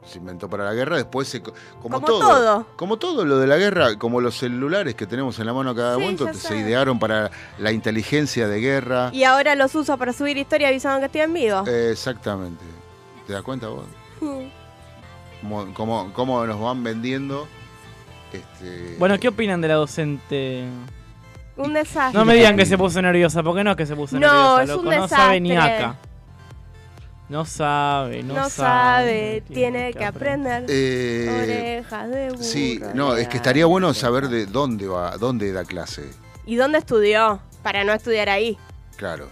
se inventó para la guerra, después se, co- como, Como todo, todo. como todo lo de la guerra, como los celulares que tenemos en la mano a cada Sí, momento, se sé. idearon para la inteligencia de guerra. Y ahora los uso para subir historia avisando que estoy en vivo. Eh, exactamente. ¿Te das cuenta vos? [laughs] Cómo, cómo- cómo nos van vendiendo. Este, Bueno, ¿qué opinan de la docente? Un desastre. No me digan que se puso nerviosa, porque no es que se puso No, nerviosa, es loco, un no sabe ni desastre. acá. No sabe, no, No, sabe, tiene que aprender. Eh, Orejas de burro. Sí, no, es que estaría bueno saber de dónde va, dónde da clase. ¿Y dónde estudió? Para no estudiar ahí. Claro,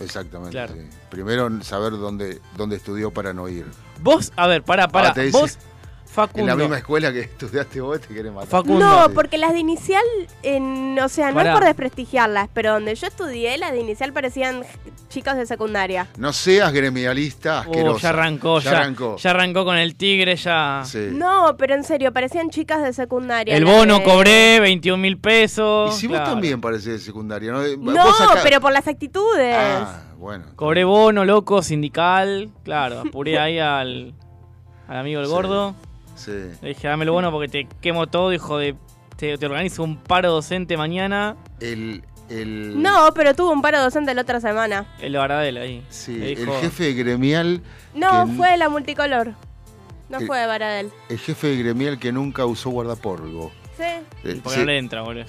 exactamente. Claro. sí. Primero saber dónde, dónde estudió para no ir. Vos, a ver, pará. Ah, te En la misma escuela que [laughs] estudiaste vos te querés matar. Facundo. No, porque las de inicial, en, o sea, no Pará. es por desprestigiarlas, pero donde yo estudié, las de inicial parecían chicos de secundaria. No seas gremialista Oh, asquerosa. ya arrancó, ya, arrancó. ya arrancó con el tigre, ya. Sí. No, pero en serio, parecían chicas de secundaria. El bono de- cobré 21 mil pesos. Y si vos también parecés de secundaria, ¿no? No, acá- pero por las actitudes. Ah, bueno. Cobré bono, loco, sindical. Claro, apuré ahí al, al amigo el Sí. gordo. Sí. Le dije, dame el bono porque te quemo todo, hijo de. Te, te organizo un paro docente mañana. El, el, No, pero tuvo un paro docente la otra semana. El Baradel ahí. sí, el jefe gremial, No, Que- fue de la multicolor. No El- fue de Baradel. el jefe gremial que nunca usó guardapolvo. Sí. Eh, Porque sí. no le entra, boludo.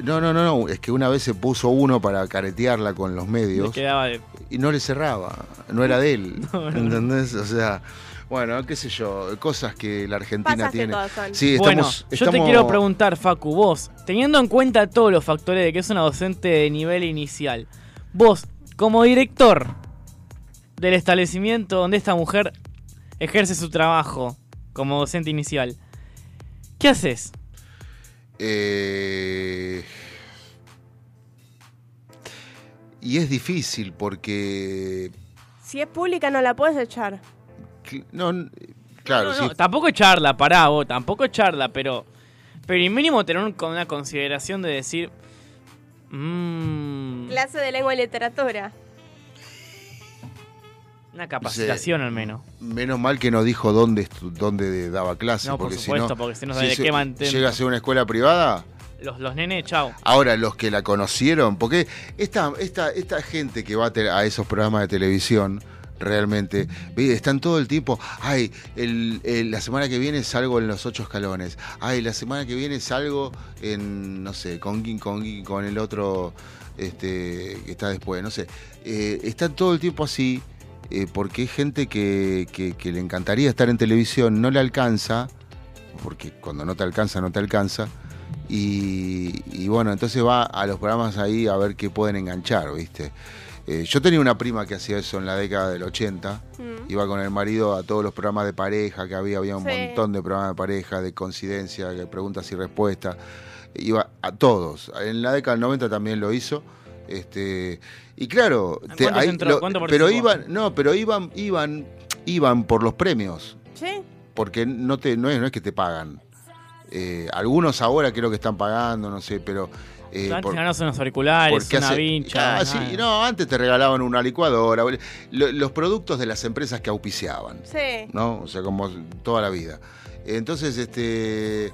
No, no, no, no, es que una vez se puso uno para caretearla con los Le medios quedaba de. y no le cerraba, no era de él, [laughs] no. ¿entendés? O sea, bueno, qué sé yo, cosas que la Argentina Pasas tiene. Sí, Bueno, estamos, yo te quiero preguntar, Facu, vos, teniendo en cuenta todos los factores de que es una docente de nivel inicial, vos, como director del establecimiento donde esta mujer ejerce su trabajo como docente inicial, ¿qué haces? Eh, y es difícil porque... Si es pública no la puedes echar. No, claro, No, sí, tampoco echarla, pará vos, tampoco echarla, pero, pero y mínimo tener un- con una consideración de decir, mmm, Clase de lengua y literatura. una capacitación al menos. menos mal que no dijo dónde, estu- dónde daba clase. No, por porque supuesto, si no, porque si no, si ¿de se- qué mantén? llega a ser una escuela privada, Los, los nenes, chao. Ahora, los que la conocieron, porque esta, esta, esta gente que va a, te- a esos programas de televisión, realmente, están todo el tiempo, ay, el- la semana que viene salgo en los ocho escalones, ay, la semana que viene salgo en, no sé, con, Gui- con, con el otro este, que está después, no sé. Eh, están todo el tiempo así, eh, porque hay gente que, que- que le encantaría estar en televisión, no le alcanza, porque cuando no te alcanza, no te alcanza. Y, y bueno, entonces va a los programas ahí a ver qué pueden enganchar, ¿viste? Eh, yo tenía una prima que hacía eso en la década del 80. Mm. Iba con el marido a todos los programas de pareja que había, había un Sí. montón de programas de pareja, de coincidencia, de preguntas y respuestas. Iba a todos. En la década del 90 también lo hizo. Este, y claro, ¿En cuántos ahí entró? lo- ¿Cuánto pero iban, no, pero iban, iban, iban por los premios ¿Sí? porque no te no es, no es que te pagan. Eh, algunos ahora creo que están pagando, no sé, pero eh, Antes por- unos auriculares, una hace- vincha. Ah, sí, no, antes te regalaban una licuadora, lo- los productos de las empresas que auspiciaban, Sí. ¿no? O sea, como toda la vida. Entonces, este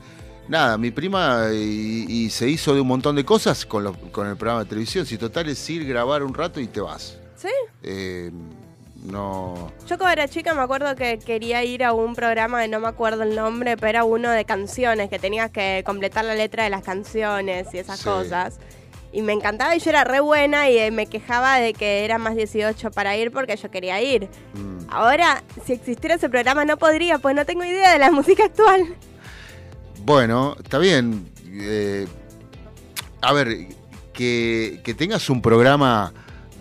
nada, mi prima y, y se hizo de un montón de cosas con, los- con el programa de televisión. Si total es ir, grabar un rato y te vas. ¿Sí? Eh, no. Yo cuando era chica me acuerdo que quería ir a un programa que no me acuerdo el nombre, pero era uno de canciones, que tenías que completar la letra de las canciones y esas Sí. cosas. Y me encantaba y yo era re buena y eh, me quejaba de que era más 18 para ir porque yo quería ir. mm. Ahora, si existiera ese programa no podría, pues no tengo idea de la [laughs] música actual. Bueno, está bien. Eh, a ver, que, que tengas un programa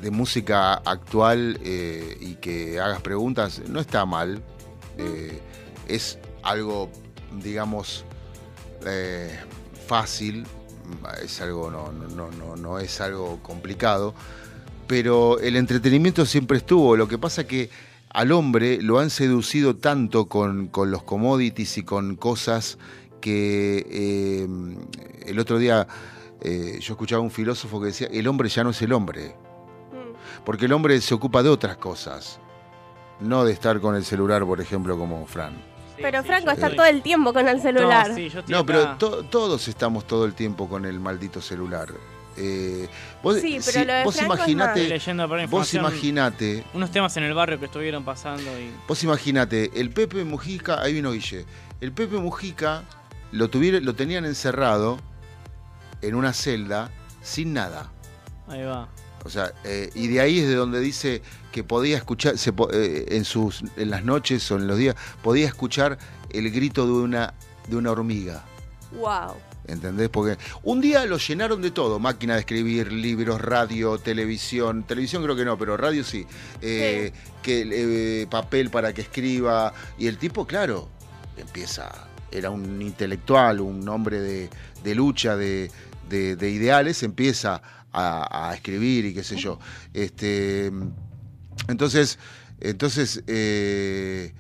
de música actual eh, y que hagas preguntas no está mal. Eh, es algo, digamos, eh, fácil. Es algo, no, no, no, no, es algo complicado. Pero el entretenimiento siempre estuvo. Lo que pasa que al hombre lo han seducido tanto con, con los commodities y con cosas que el otro día yo escuchaba un filósofo que decía, el hombre ya no es el hombre. Porque el hombre se ocupa de otras cosas, no de estar con el celular, por ejemplo, como Fran. Pero sí, Franco está estoy- todo el tiempo con el celular. No, sí, yo estoy No, acá. pero to- todos estamos todo el tiempo con el maldito celular. Eh, vos, Sí, pero lo de vos imaginate, vos imaginate, unos temas en el barrio que estuvieron pasando y vos imaginate, el Pepe Mujica, ahí vino Guille, el Pepe Mujica lo, tuvieron, lo tenían encerrado en una celda sin nada. ahí va. O sea, eh, y de ahí es de donde dice que podía escuchar, se eh, en, sus, en las noches o en los días, podía escuchar el grito de una, de una hormiga. Wow. ¿Entendés? Porque un día lo llenaron de todo, máquina de escribir, libros, radio, televisión, televisión creo que no, pero radio sí, Eh, que, papel para que escriba, y el tipo, claro, empieza, era un intelectual, un hombre de, de lucha, de, de- de ideales, empieza a, a escribir y qué sé yo. Este, entonces, entonces eh,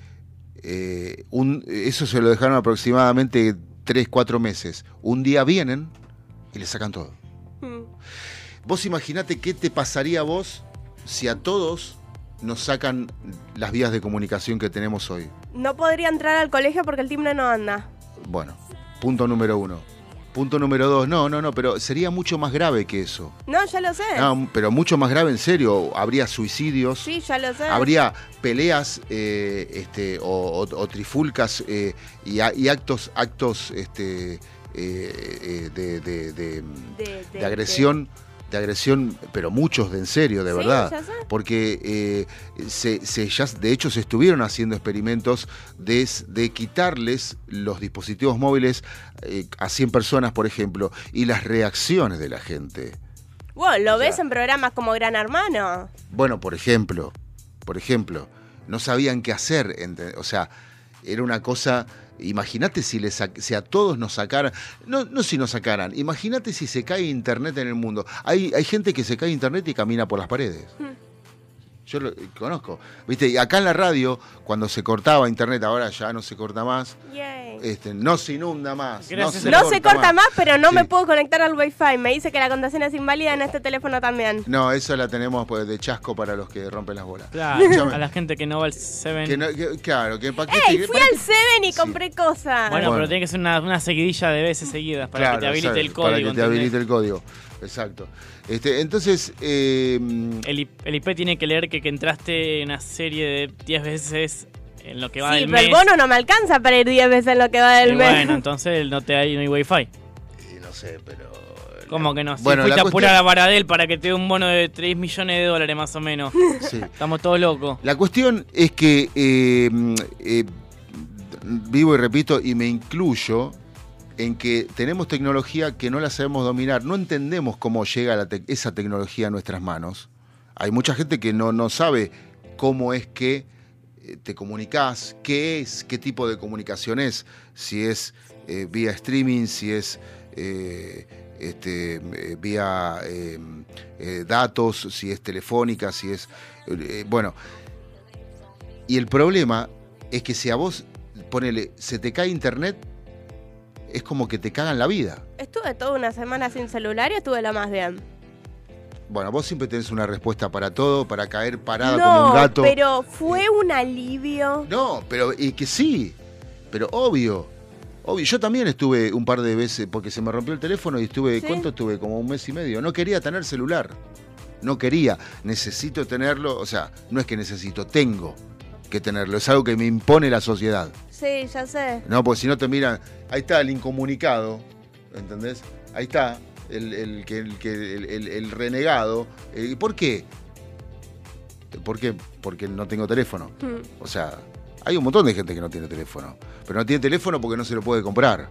eh, un- eso se lo dejaron aproximadamente tres, cuatro meses. Un día vienen y le sacan todo. Hmm. Vos imaginate qué te pasaría a vos si a todos nos sacan las vías de comunicación que tenemos hoy. No podría entrar al colegio porque el timbre no anda. Bueno, punto número uno. Punto número dos, no, no, no, pero sería mucho más grave que eso. No, ya lo sé. No, pero mucho más grave en serio. Habría suicidios. Sí, ya lo sé. Habría peleas eh, este, o, o- o trifulcas eh, y, a- y actos, actos este, eh, eh, de, de- de- De- de agresión, de agresión, pero muchos de en serio, de Sí, verdad. ya sé. Porque eh, se, se- ya, de hecho se estuvieron haciendo experimentos de, quitarles los dispositivos móviles eh, a 100 personas, por ejemplo, y las reacciones de la gente. Bueno, lo O sea- ves en programas como Gran Hermano. Bueno, por ejemplo, por ejemplo, no sabían qué hacer, o sea, era una cosa, imagínate si, a todos nos sacaran, no, no si nos sacaran, imagínate si se cae internet en el mundo. Hay, hay gente que se cae internet y camina por las paredes. Yo lo conozco. Viste, y acá en la radio, cuando se cortaba internet, ahora ya no se corta más, Yay. este, no se inunda más. Gracias. no se, No corta, se corta más, pero no Sí. me puedo conectar al wifi. Me dice que la contraseña es inválida en este teléfono también. No, eso la tenemos pues, de chasco para los que rompen las bolas. Claro, Escuchame. a la gente que no va al Seven. Que no- que- claro, que para qué ¡Ey! Fui para al qué- Seven y Sí. compré cosas. Bueno, Bueno. pero tiene que ser una, una seguidilla de veces seguidas para que te habilite el código. Para que te habilite el código. Exacto. Este, entonces, eh, El, IP tiene que leer que, que entraste en una serie de 10 veces en lo que va Sí, del pero el mes. bono no me alcanza para ir 10 veces en lo que va Y del mes. bueno, entonces no te hay, no hay wifi. y no sé, pero. ¿Cómo que no? Si Bueno, fuiste la a apurar cuestión- a Baradel para que te dé un bono de 3 millones de dólares más o menos. [laughs] Sí. Estamos todos locos. La cuestión es que eh, eh, vivo y repito y me incluyo en que tenemos tecnología que no la sabemos dominar, no entendemos cómo llega esa tecnología a nuestras manos. Hay mucha gente que no, no sabe cómo es que eh, te comunicas, qué es, qué tipo de comunicación es, si es eh, vía streaming, si es eh, este, vía datos, si es telefónica, si es... bueno, y el problema es que si a vos, ponele, se te cae internet, es como que te cagan la vida. Estuve toda una semana sin celular y estuve lo más bien. Bueno, vos siempre tenés una respuesta para todo, para caer parada no, como un gato. pero fue un alivio. No, pero y que sí, pero obvio. Obvio, yo también estuve un par de veces porque se me rompió el teléfono y estuve, ¿Sí? ¿cuánto estuve? Como un mes y medio. No quería tener celular. No quería. Necesito tenerlo, o sea, no es que necesito, tengo que tenerlo. Es algo que me impone la sociedad. Sí, ya sé. No, porque si no te miran, ahí está el incomunicado, ¿entendés? Ahí está el, el que, el, el- renegado. Eh, ¿Por qué? ¿Por qué? Porque no tengo teléfono. Hmm. O sea, hay un montón de gente que no tiene teléfono. Pero no tiene teléfono porque no se lo puede comprar.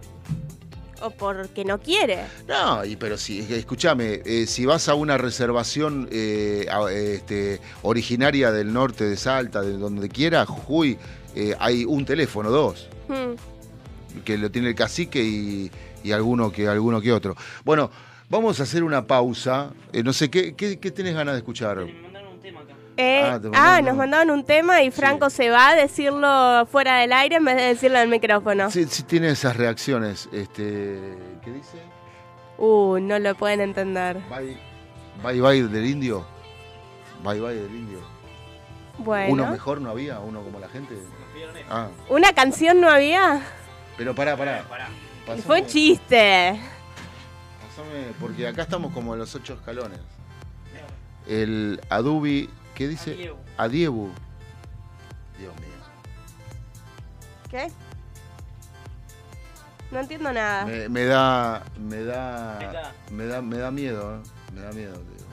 O porque no quiere. No, y, pero si, escúchame, eh, si vas a una reservación eh, a- este, originaria del norte de Salta, de donde quiera, Jujuy, eh, hay un teléfono, dos. Hmm. que lo tiene el cacique y, y alguno que alguno que otro. Bueno, vamos a hacer una pausa. Eh, no sé, ¿qué, qué, qué tenés ganas de escuchar? Eh, Ah, te ah, mandaron- nos mandaron un tema y Franco se va a decirlo fuera del aire en vez de decirlo en el micrófono. Si, si tiene esas reacciones, este, ¿qué dice? Uh, no lo pueden entender. Bye, bye, bye del indio. Bye, bye del indio. Bueno. Uno mejor no había, uno como la gente. Ah, ¿Una canción no había? pero pará, pará. Pasame- Fue un chiste. pasame, porque acá estamos como en los ocho escalones. El Adubi, ¿qué dice? Adiebu. Adiebu. Dios mío. ¿Qué? No entiendo nada. Me, me da, me da, me da, me da miedo, ¿eh? me da miedo, tío.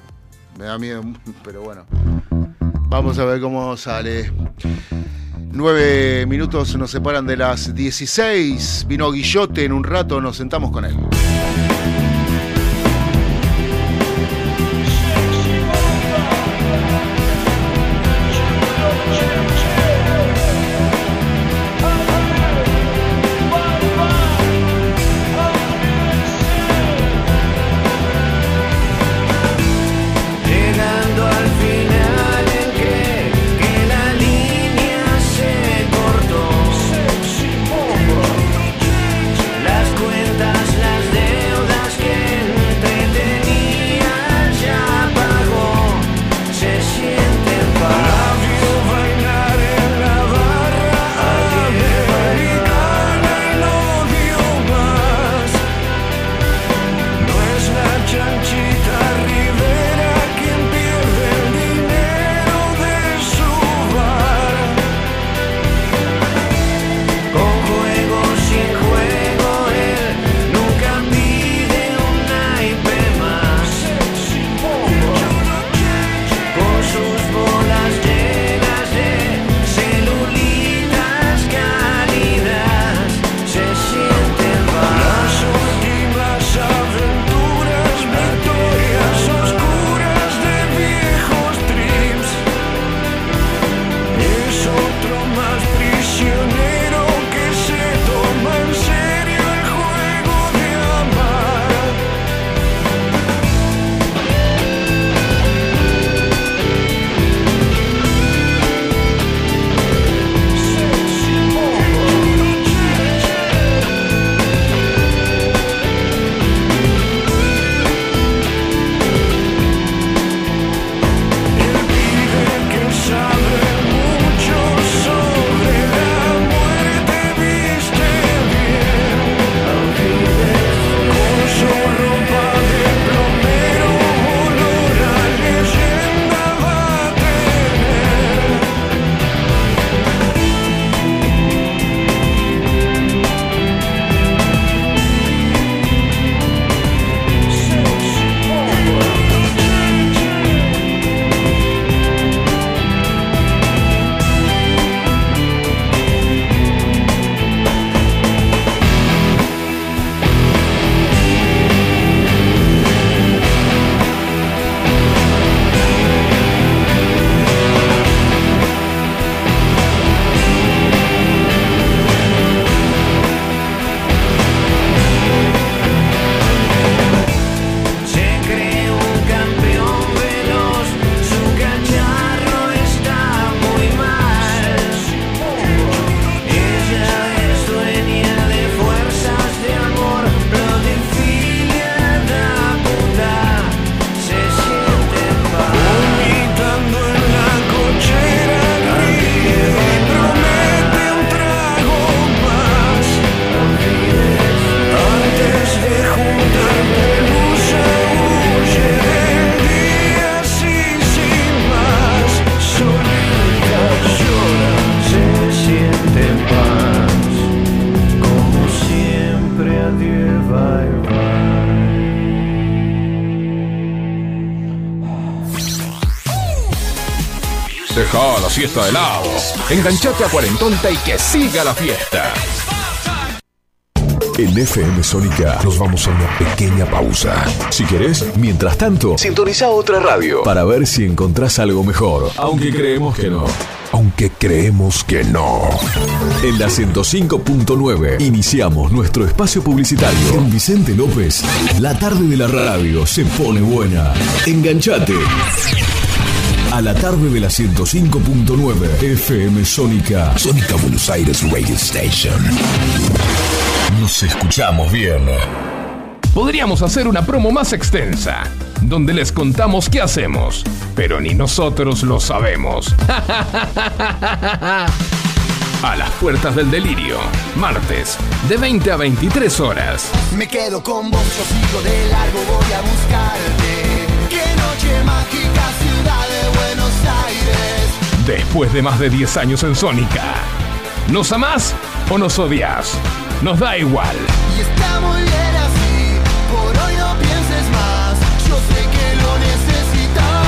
me da miedo, [laughs] pero bueno, vamos a ver cómo sale. Nueve minutos nos separan de las 16. Vino Guillote en un rato, nos sentamos con él. De lado. Enganchate a Cuarentonta y que siga la fiesta. En FM Sónica nos vamos a una pequeña pausa. Si querés, mientras tanto, sintoniza otra radio para ver si encontrás algo mejor. Aunque creemos que no. Aunque creemos que no. En la 105.9 iniciamos nuestro espacio publicitario. En Vicente López, la tarde de la radio se pone buena. Enganchate. A la tarde de la 105.9 FM Sónica. Sónica Buenos Aires Radio Station. Nos escuchamos bien. Podríamos hacer una promo más extensa, donde les contamos qué hacemos, pero ni nosotros lo sabemos. [laughs] A las puertas del delirio, martes, de 20 a 23 horas. Me quedo con vos, yo sigo de largo, voy a buscarte. Qué noche mágica, Después de más de 10 años en Sónica. ¿Nos amás o nos odias? Nos da igual. Y está muy bien así, por hoy no pienses más. Yo sé que lo necesitas.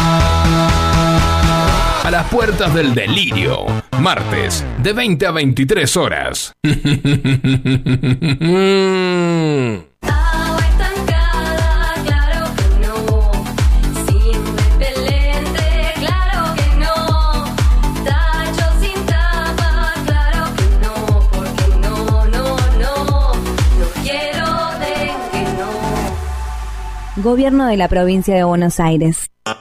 A las puertas del delirio, martes, de 20 a 23 horas. [laughs] Gobierno de la provincia de Buenos Aires. La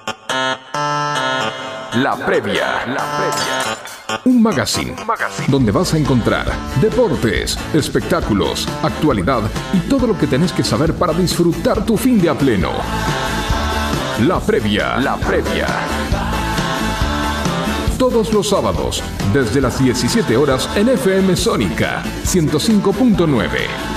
previa. La previa. Un magazine, donde vas a encontrar deportes, espectáculos, actualidad y todo lo que tenés que saber para disfrutar tu fin de a pleno. La previa. La previa. Todos los sábados, desde las 17 horas en FM Sónica 105.9.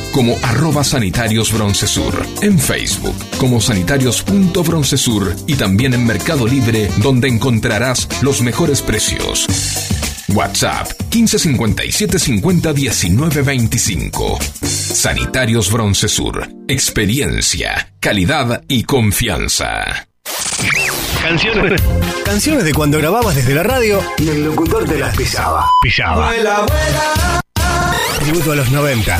como arroba sanitarios broncesur, en Facebook como sanitarios.broncesur y también en Mercado Libre donde encontrarás los mejores precios. WhatsApp 1557 50 19 25. Sanitarios Broncesur. Experiencia, calidad y confianza. Canciones. Canciones de cuando grababas desde la radio y el locutor te las pisaba. Pisaba. Tributo a los 90.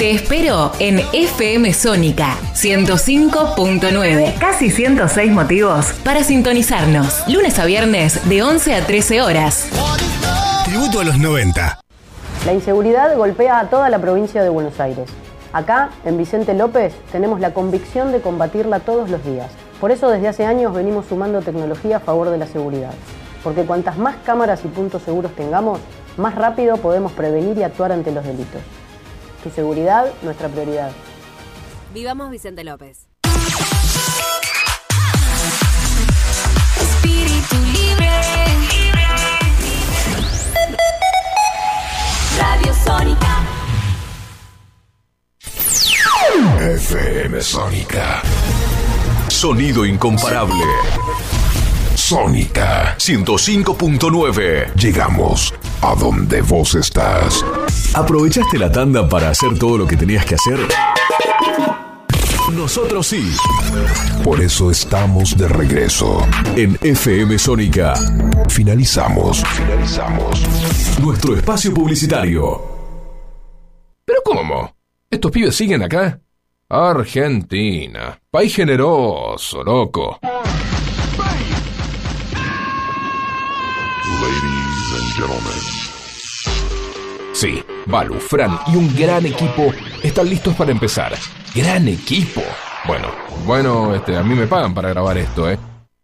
Te espero en FM Sónica 105.9. Casi 106 motivos para sintonizarnos. Lunes a viernes de 11 a 13 horas. Tributo a los 90. La inseguridad golpea a toda la provincia de Buenos Aires. Acá, en Vicente López, tenemos la convicción de combatirla todos los días. Por eso desde hace años venimos sumando tecnología a favor de la seguridad. Porque cuantas más cámaras y puntos seguros tengamos, más rápido podemos prevenir y actuar ante los delitos. Tu seguridad, nuestra prioridad. Vivamos Vicente López. Espíritu libre. Radio Sónica. FM Sónica. Sonido incomparable. Sónica 105.9. Llegamos a donde vos estás. ¿Aprovechaste la tanda para hacer todo lo que tenías que hacer? Nosotros sí. Por eso estamos de regreso. En FM Sónica. Finalizamos. Finalizamos. Nuestro espacio publicitario. ¿Pero cómo? ¿Estos pibes siguen acá? Argentina. País generoso, loco. Sí, Balu, Fran y un gran equipo están listos para empezar. ¡Gran equipo! Bueno, bueno, este, a mí me pagan para grabar esto, ¿eh?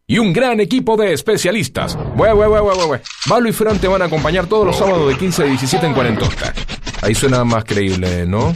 Y un gran equipo de especialistas. Bue, bue, bue. Balu y Fran te van a acompañar todos los sábados de 15 a 17 en Cuarentosta. Ahí suena más creíble, ¿no?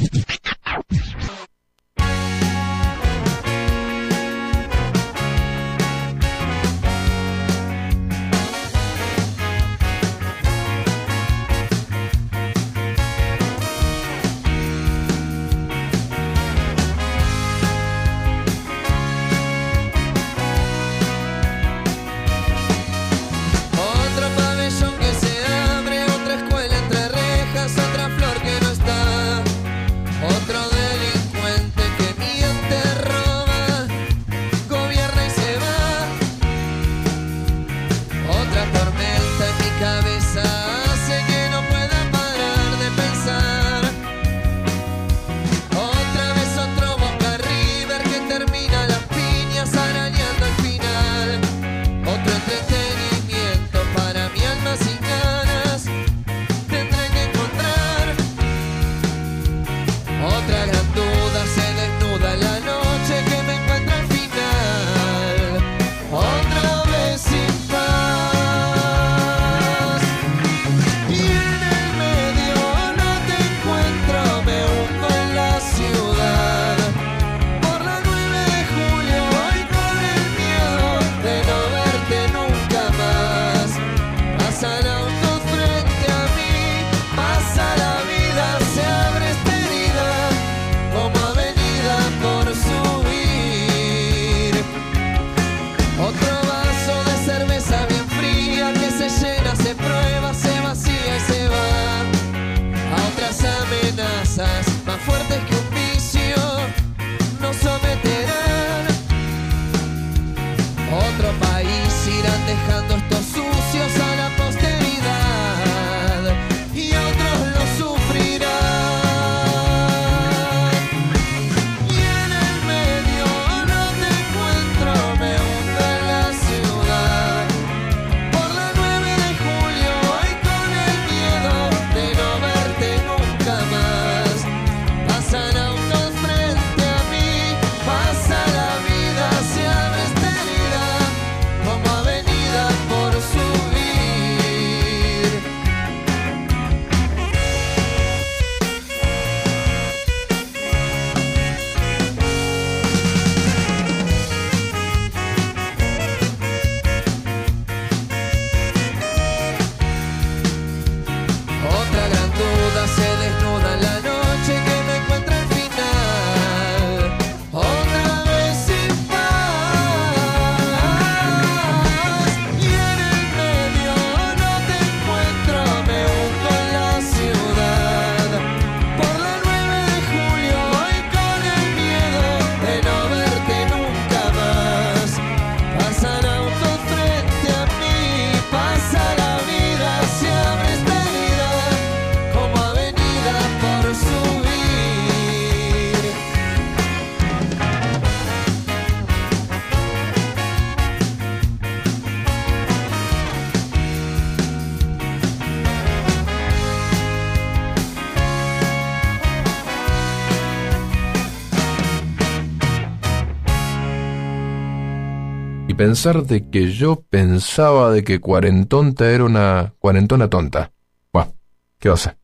Pensar de que yo pensaba de que cuarentonta era una cuarentona tonta. Buah, ¿qué va?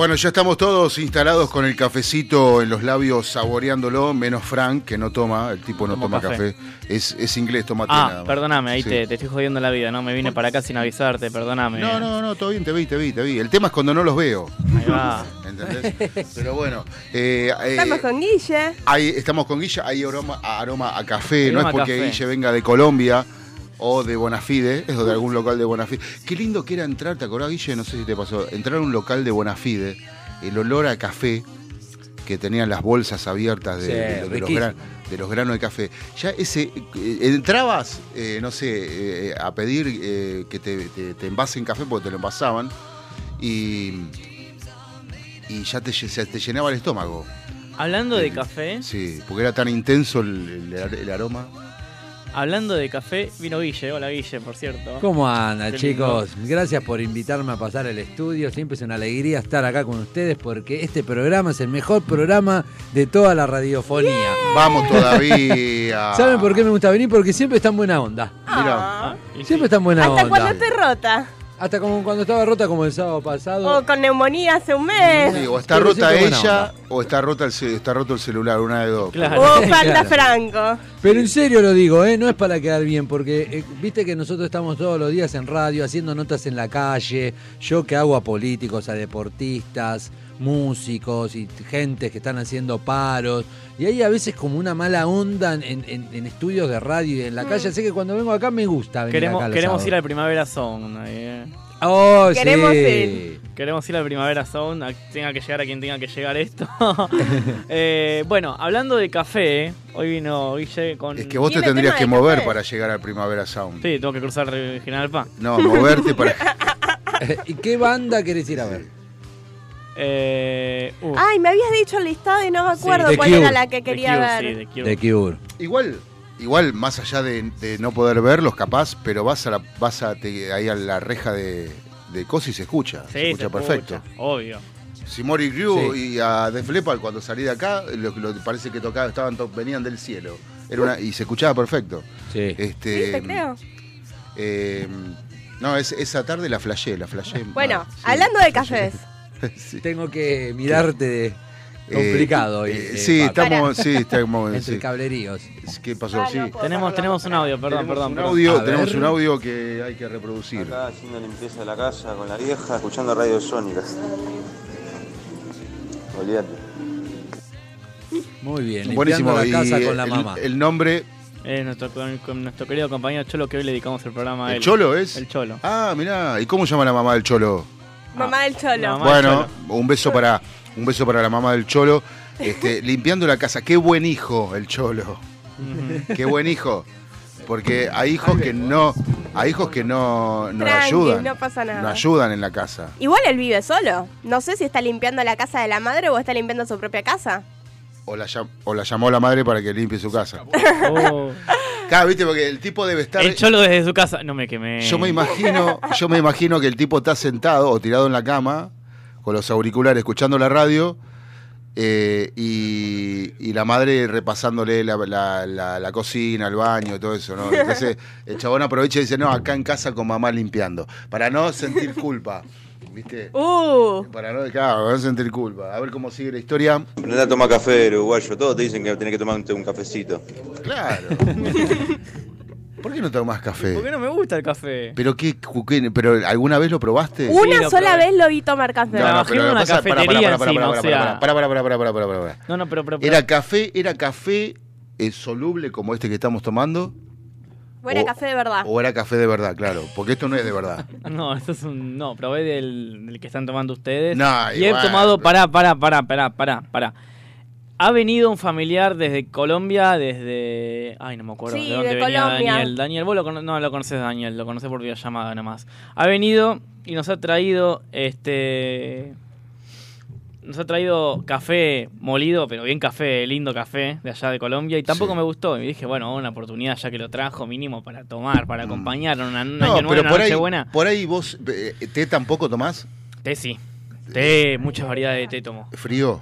Bueno, ya estamos todos instalados con el cafecito en los labios saboreándolo, menos Frank, que no toma, el tipo no Tomo toma café. café. Es, es inglés, toma Ah, nada más. perdóname, ahí Sí. te, te estoy jodiendo la vida, ¿no? Me vine para acá sin avisarte, perdóname. No, no, no, todo bien, te vi, te vi, te vi. El tema es cuando no los veo. Ahí va. [laughs] ¿Entendés? Pero bueno, eh, eh, Estamos con Guille. hay- estamos con Guilla, hay aroma, aroma a café, no es porque café. Guille venga de Colombia o de Bonafide, es de algún local de Bonafide. Qué lindo que era entrar, ¿te acordás, Guille? No sé si te pasó. Entrar a un local de Bonafide, el olor a café que tenían las bolsas abiertas de, Sí, de- de los, riquísimo. gran- de los granos de café. Ya ese, eh, entrabas, eh, no sé, eh, a pedir eh, que te, te, te envasen café porque te lo envasaban y, y ya te, te llenaba el estómago. Hablando de café, Sí, porque era tan intenso el, el- el aroma. Hablando de café, vino Guille. Hola Guille, por cierto. ¿Cómo anda, Qué chicos? Gracias por invitarme a pasar el estudio. Siempre es una alegría estar acá con ustedes porque este programa es el mejor programa de toda la radiofonía. Vamos todavía. [laughs] ¿Saben por qué me gusta venir? Porque siempre está en buena onda. Mira. Siempre está en buena Hasta onda. cuando esté rota. Hasta como cuando estaba rota como el sábado pasado. O con neumonía hace un mes. Sí, o está Pero rota ella o está rota el, está roto el celular, una de dos. Claro. O falta [laughs] Claro. Franco. Pero en serio lo digo, ¿eh? no es para quedar bien, porque eh, viste que nosotros estamos todos los días en radio haciendo notas en la calle, yo que hago a políticos, a deportistas, músicos y gente que están haciendo paros, y hay a veces como una mala onda en, en- en estudios de radio y en la calle, así que cuando vengo acá me gusta venir Queremos, acá los queremos sábados. ir al Primavera Zone. eh. Oh, Queremos sí. ir. Queremos ir al Primavera Zone, a- tenga que llegar a quien tenga que llegar esto. [laughs] [laughs] Eh, bueno, hablando de café, hoy vino Guille con... Es que vos te ¿Tiene tendrías tema que de mover café? para llegar al Primavera Sound. Sí, tengo que cruzar eh, General Paz. No, moverte para. [laughs] ¿Y qué banda querés ir a ver? Eh, uh, Ay, me habías dicho el listado y no me acuerdo cuál Cure. era la que The quería Cure, ver. sí, The Cure. The Cure. Igual, igual, más allá de, de no poder verlos, capaz, pero vas a la, vas a te- ahí a la reja de, de Cosi y se escucha. Sí, se escucha se perfecto. escucha, obvio. Simori Crew Sí. y a Def Leppard cuando salí de acá, lo, lo- parece que tocaba, estaban to- venían del cielo. Era una, y se escuchaba perfecto. Sí. Este, Sí, te creo. eh, no, es- esa tarde la flashé, la flashé. Bueno, mal, hablando de cafés. Sí. Tengo que mirarte de Eh, complicado hoy. eh, eh, sí, estamos, [laughs] sí, estamos. Entre sí. cableríos. ¿Qué pasó? Ah, no Tenemos, tenemos un audio, perdón, tenemos perdón, un perdón. audio, tenemos ver. un audio que hay que reproducir. Acá haciendo limpieza de la casa con la vieja, escuchando radio sónica. Olvídate. Muy bien. Buenísimo. La y casa con la el, mamá. el nombre, Eh, nuestro, con nuestro querido compañero Cholo que hoy le dedicamos el programa a él. ¿el Cholo es? El Cholo. Ah, mirá. ¿Y cómo llama la mamá del Cholo? Mamá del Cholo. Mamá. Bueno, un beso para un beso para la mamá del Cholo. Este, [laughs] limpiando la casa. Qué buen hijo el Cholo. Qué buen hijo. Porque hay hijos que no, hay hijos que no, no Tranqui, ayudan. no pasa nada. No ayudan en la casa. Igual él vive solo. No sé si está limpiando la casa de la madre o está limpiando su propia casa. O la, o la llamó la madre para que limpie su casa. [laughs] Oh. Claro, viste, porque el tipo debe estar. El Cholo desde su casa. No me quemé. Yo me imagino, yo me imagino que el tipo está sentado o tirado en la cama, con los auriculares, escuchando la radio, eh, y, y la madre repasándole la, la- la- la cocina, el baño todo eso, ¿no? Entonces el chabón aprovecha y dice, no, acá en casa con mamá limpiando, para no sentir culpa, ¿viste? Uh, Para no, claro, para no sentir culpa. A ver cómo sigue la historia. Aprende a tomar café, uruguayo. Todos te dicen que tenés que tomarte un cafecito. Claro. [laughs] ¿Por qué no tomás café? ¿Por qué no me gusta el café? ¿Pero qué, qué- pero alguna vez lo probaste? una lo sola probé. vez lo vi tomar café. Trabajé en lo una pasa- cafetería pará, pará, pará, pará. No, no, pero... pero, pero- Era café, era café eh, soluble como este que estamos tomando, Buena O- café de verdad. o era café de verdad, claro, porque esto no es de verdad. [laughs] No, esto es un... No, probé del, del que están tomando ustedes. No, y he tomado... pero- Pará, pará, pará, pará, pará, pará. Ha venido un familiar desde Colombia, desde... Ay, no me acuerdo Sí, de dónde de venía Colombia. Daniel. Daniel, vos lo no lo conoces, Daniel, lo conoces por videollamada nomás. Ha venido y nos ha traído, este... Nos ha traído café molido, pero bien café, lindo café de allá de Colombia y tampoco Sí. me gustó. Y dije, bueno, una oportunidad ya que lo trajo mínimo para tomar, para acompañar una, un No, año nuevo, una por noche ahí, buena. por ahí vos, eh, ¿té tampoco tomás? Té sí. Té, muchas variedades de té tomo. Frío.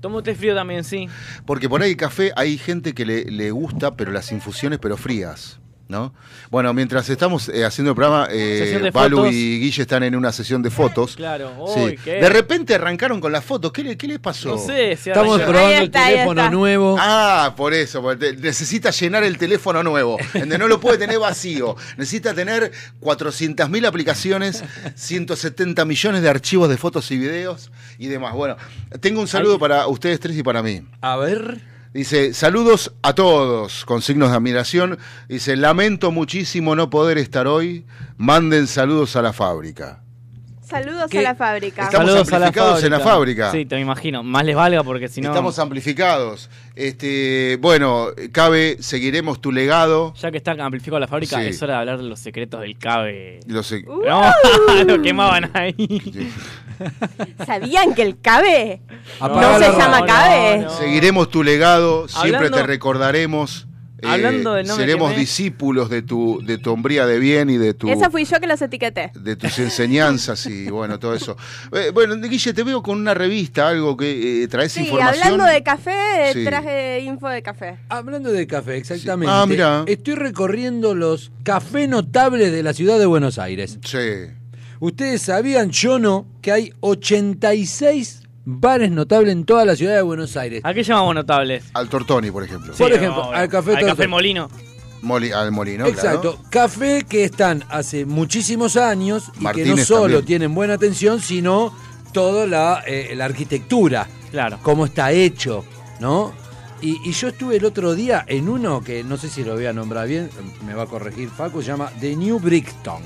Tomo té frío también, sí. Porque por ahí café hay gente que le, le gusta, pero las infusiones, pero frías. ¿No? Bueno, mientras estamos eh, haciendo el programa, eh, Balu fotos. y Guille están en una sesión de fotos. Claro. Sí. De repente arrancaron con las fotos. ¿Qué, le- qué les pasó? No sé, se Estamos probando el teléfono nuevo. Ah, por eso, porque necesita llenar el teléfono nuevo, no lo puede tener vacío. Necesita tener 400.000 aplicaciones, 170 millones de archivos de fotos y videos y demás. Bueno, tengo un saludo Ay. para ustedes tres y para mí. A ver. Dice, saludos a todos, con signos de admiración. Dice, lamento muchísimo no poder estar hoy. Manden saludos a la fábrica. Saludos ¿Qué? a la fábrica. Estamos Saludos a la amplificados en la fábrica. Sí, te me imagino. Más les valga porque si no. Estamos amplificados. Este, bueno, cabe, seguiremos tu legado. Ya que está amplificado la fábrica, Sí. es hora de hablar de los secretos del CABE. Lo sé- No, [laughs] lo quemaban ahí. ¿Sabían que el CABE no se llama CABE? no. Seguiremos tu legado, siempre Hablando- te recordaremos. Eh, Hablando del nombre seremos me- discípulos de tu, de tu hombría de bien y de tu Esa fui yo que los etiqueté. de tus enseñanzas y bueno, todo eso. Eh, bueno, Guille, te veo con una revista, algo que eh, traes Sí, información. hablando de café, Sí. traje info de café. Hablando de café, exactamente. Ah, mira. Estoy recorriendo los cafés notables de la ciudad de Buenos Aires. Sí. Ustedes sabían, yo no, que hay 86 bares notables en toda la ciudad de Buenos Aires. ¿A qué llamamos notables? Al Tortoni, por ejemplo. Por ejemplo, no, al café Al Tortoni. café Molino. Moli- al molino, Exacto, claro. café que están hace muchísimos años y que no solo también. tienen buena atención, sino toda la, eh, la arquitectura, Claro. cómo está hecho, ¿no? Y, y yo estuve el otro día en uno que no sé si lo voy a nombrar bien, me va a corregir Facu, se llama The New Brickton.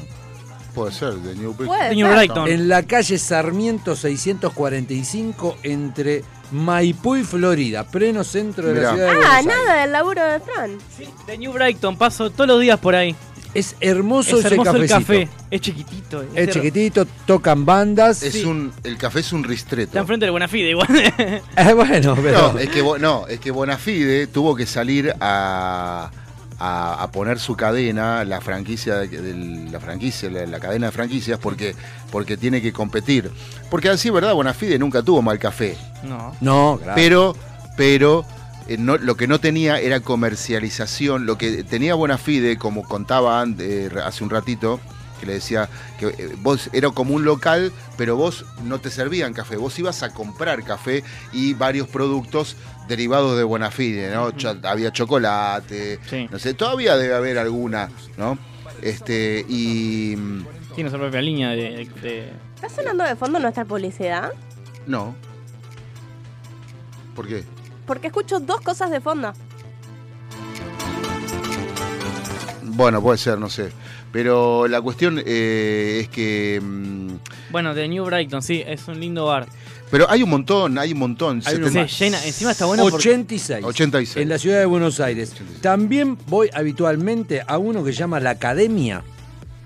Puede ser, de New. Puede Señor ser. Brighton. En la calle Sarmiento 645 entre Maipú y Florida, pleno centro de Mirá. la ciudad de Ah, Buenos Aires. nada del laburo de Fran. Sí, de New Brighton, paso todos los días por ahí. Es hermoso Es ese hermoso el cafecito. café. Es chiquitito. Es chiquitito, tocan bandas. Es un, el café es un ristreto. Está enfrente del Buenafide igual. [laughs] Eh, bueno, pero No, es que, Bo- no, es que Bonafide tuvo que salir a, a, a poner su cadena, la franquicia, de, de la franquicia, la, la cadena de franquicias, porque, porque tiene que competir. Porque así, ¿verdad? Bonafide nunca tuvo mal café. no. no, claro. Pero, pero eh, no- lo que no tenía era comercialización. Lo que tenía Bonafide, como contaba eh, hace un ratito, que le decía que eh, vos era como un local, pero vos no te servían café, vos ibas a comprar café y varios productos derivados de Bonafide, ¿no? Había chocolate, Sí. no sé, todavía debe haber alguna, ¿no? Este, y Tiene su propia línea de. de- ¿Está sonando de fondo nuestra publicidad? no. ¿Por qué? Porque escucho dos cosas de fondo. Bueno, puede ser, no sé. Pero la cuestión eh, es que. mm, Bueno, de New Brighton, sí, es un lindo bar. Pero hay un montón, hay un montón. Hay Se llena, encima está bueno porque 86. 86. En la ciudad de Buenos Aires. También voy habitualmente a uno que se llama La Academia,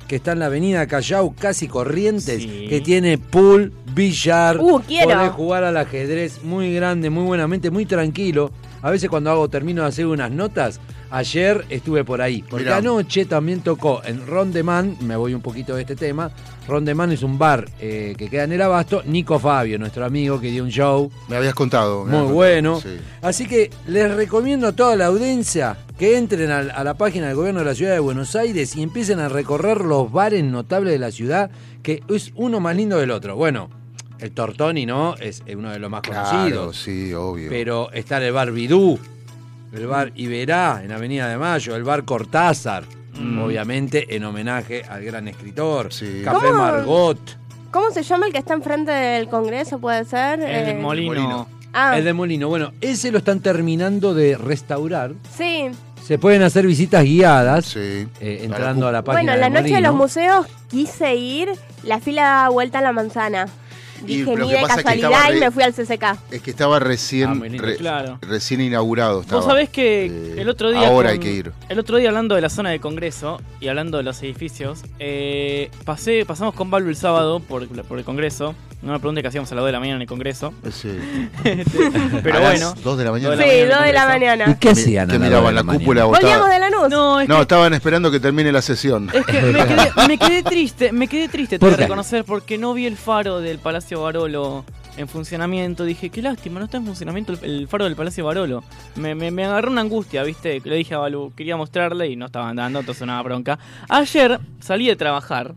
que está en la avenida Callao, casi Corrientes, Sí. que tiene pool, billar, Uh, quiero. podés jugar al ajedrez muy grande, muy buenamente, muy tranquilo. A veces cuando hago termino de hacer unas notas, ayer estuve por ahí. Porque Mirá. anoche también tocó en Rondeman, me voy un poquito de este tema. Rondeman es un bar eh, que queda en el Abasto. Nico Fabio, nuestro amigo que dio un show. Me habías contado. me Muy habías bueno. contado, sí. Así que les recomiendo a toda la audiencia que entren a, la página del gobierno de la ciudad de Buenos Aires y empiecen a recorrer los bares notables de la ciudad, que es uno más lindo del otro. Bueno, el Tortoni, ¿no? Es uno de los más Claro, conocidos. sí, obvio. Pero está el bar Bidú, el bar Iberá en Avenida de Mayo, el bar Cortázar, Mm. obviamente en homenaje al gran escritor. Sí. Café ¿Cómo? Margot. ¿Cómo se llama el que está enfrente del Congreso? ¿Puede ser? el Eh, molino. Molino. Ah, El de Molino. Bueno, ese lo están terminando de restaurar. sí. Se pueden hacer visitas guiadas Sí. eh, entrando a la página Bueno, en la noche de los museos quise ir, la fila da vuelta a la manzana. Y Dije, lo ni que de pasa es que casualidad estaba y me fui al CCK. Es que estaba recién, Ah, muy lindo, re- claro. recién inaugurado. Estaba. Vos sabés que Eh, el otro día. Ahora con- hay que ir. El otro día hablando de la zona de Congreso y hablando de los edificios, eh, pasé, pasamos con Pablo el sábado por, por el Congreso. No me pregunte qué hacíamos a las 2 de la mañana en el Congreso. Sí. [laughs] Pero A las bueno. dos de la mañana. Sí, en el dos de la Congreso. ¿Y mañana. qué hacían? La miraban la de mañana? cúpula o Volvíamos estaba- de la luz. No, es No, que, estaban esperando que termine la sesión. es que me, quedé, me quedé triste, me quedé triste, te ¿Por voy a qué? reconocer, porque no vi el faro del Palacio Palacio Barolo en funcionamiento, dije, qué lástima, no está en funcionamiento el, el faro del Palacio Barolo. Me, me, me agarró una angustia, ¿viste? Le dije a Balú, quería mostrarle y no estaba andando, entonces una bronca. Ayer salí de trabajar.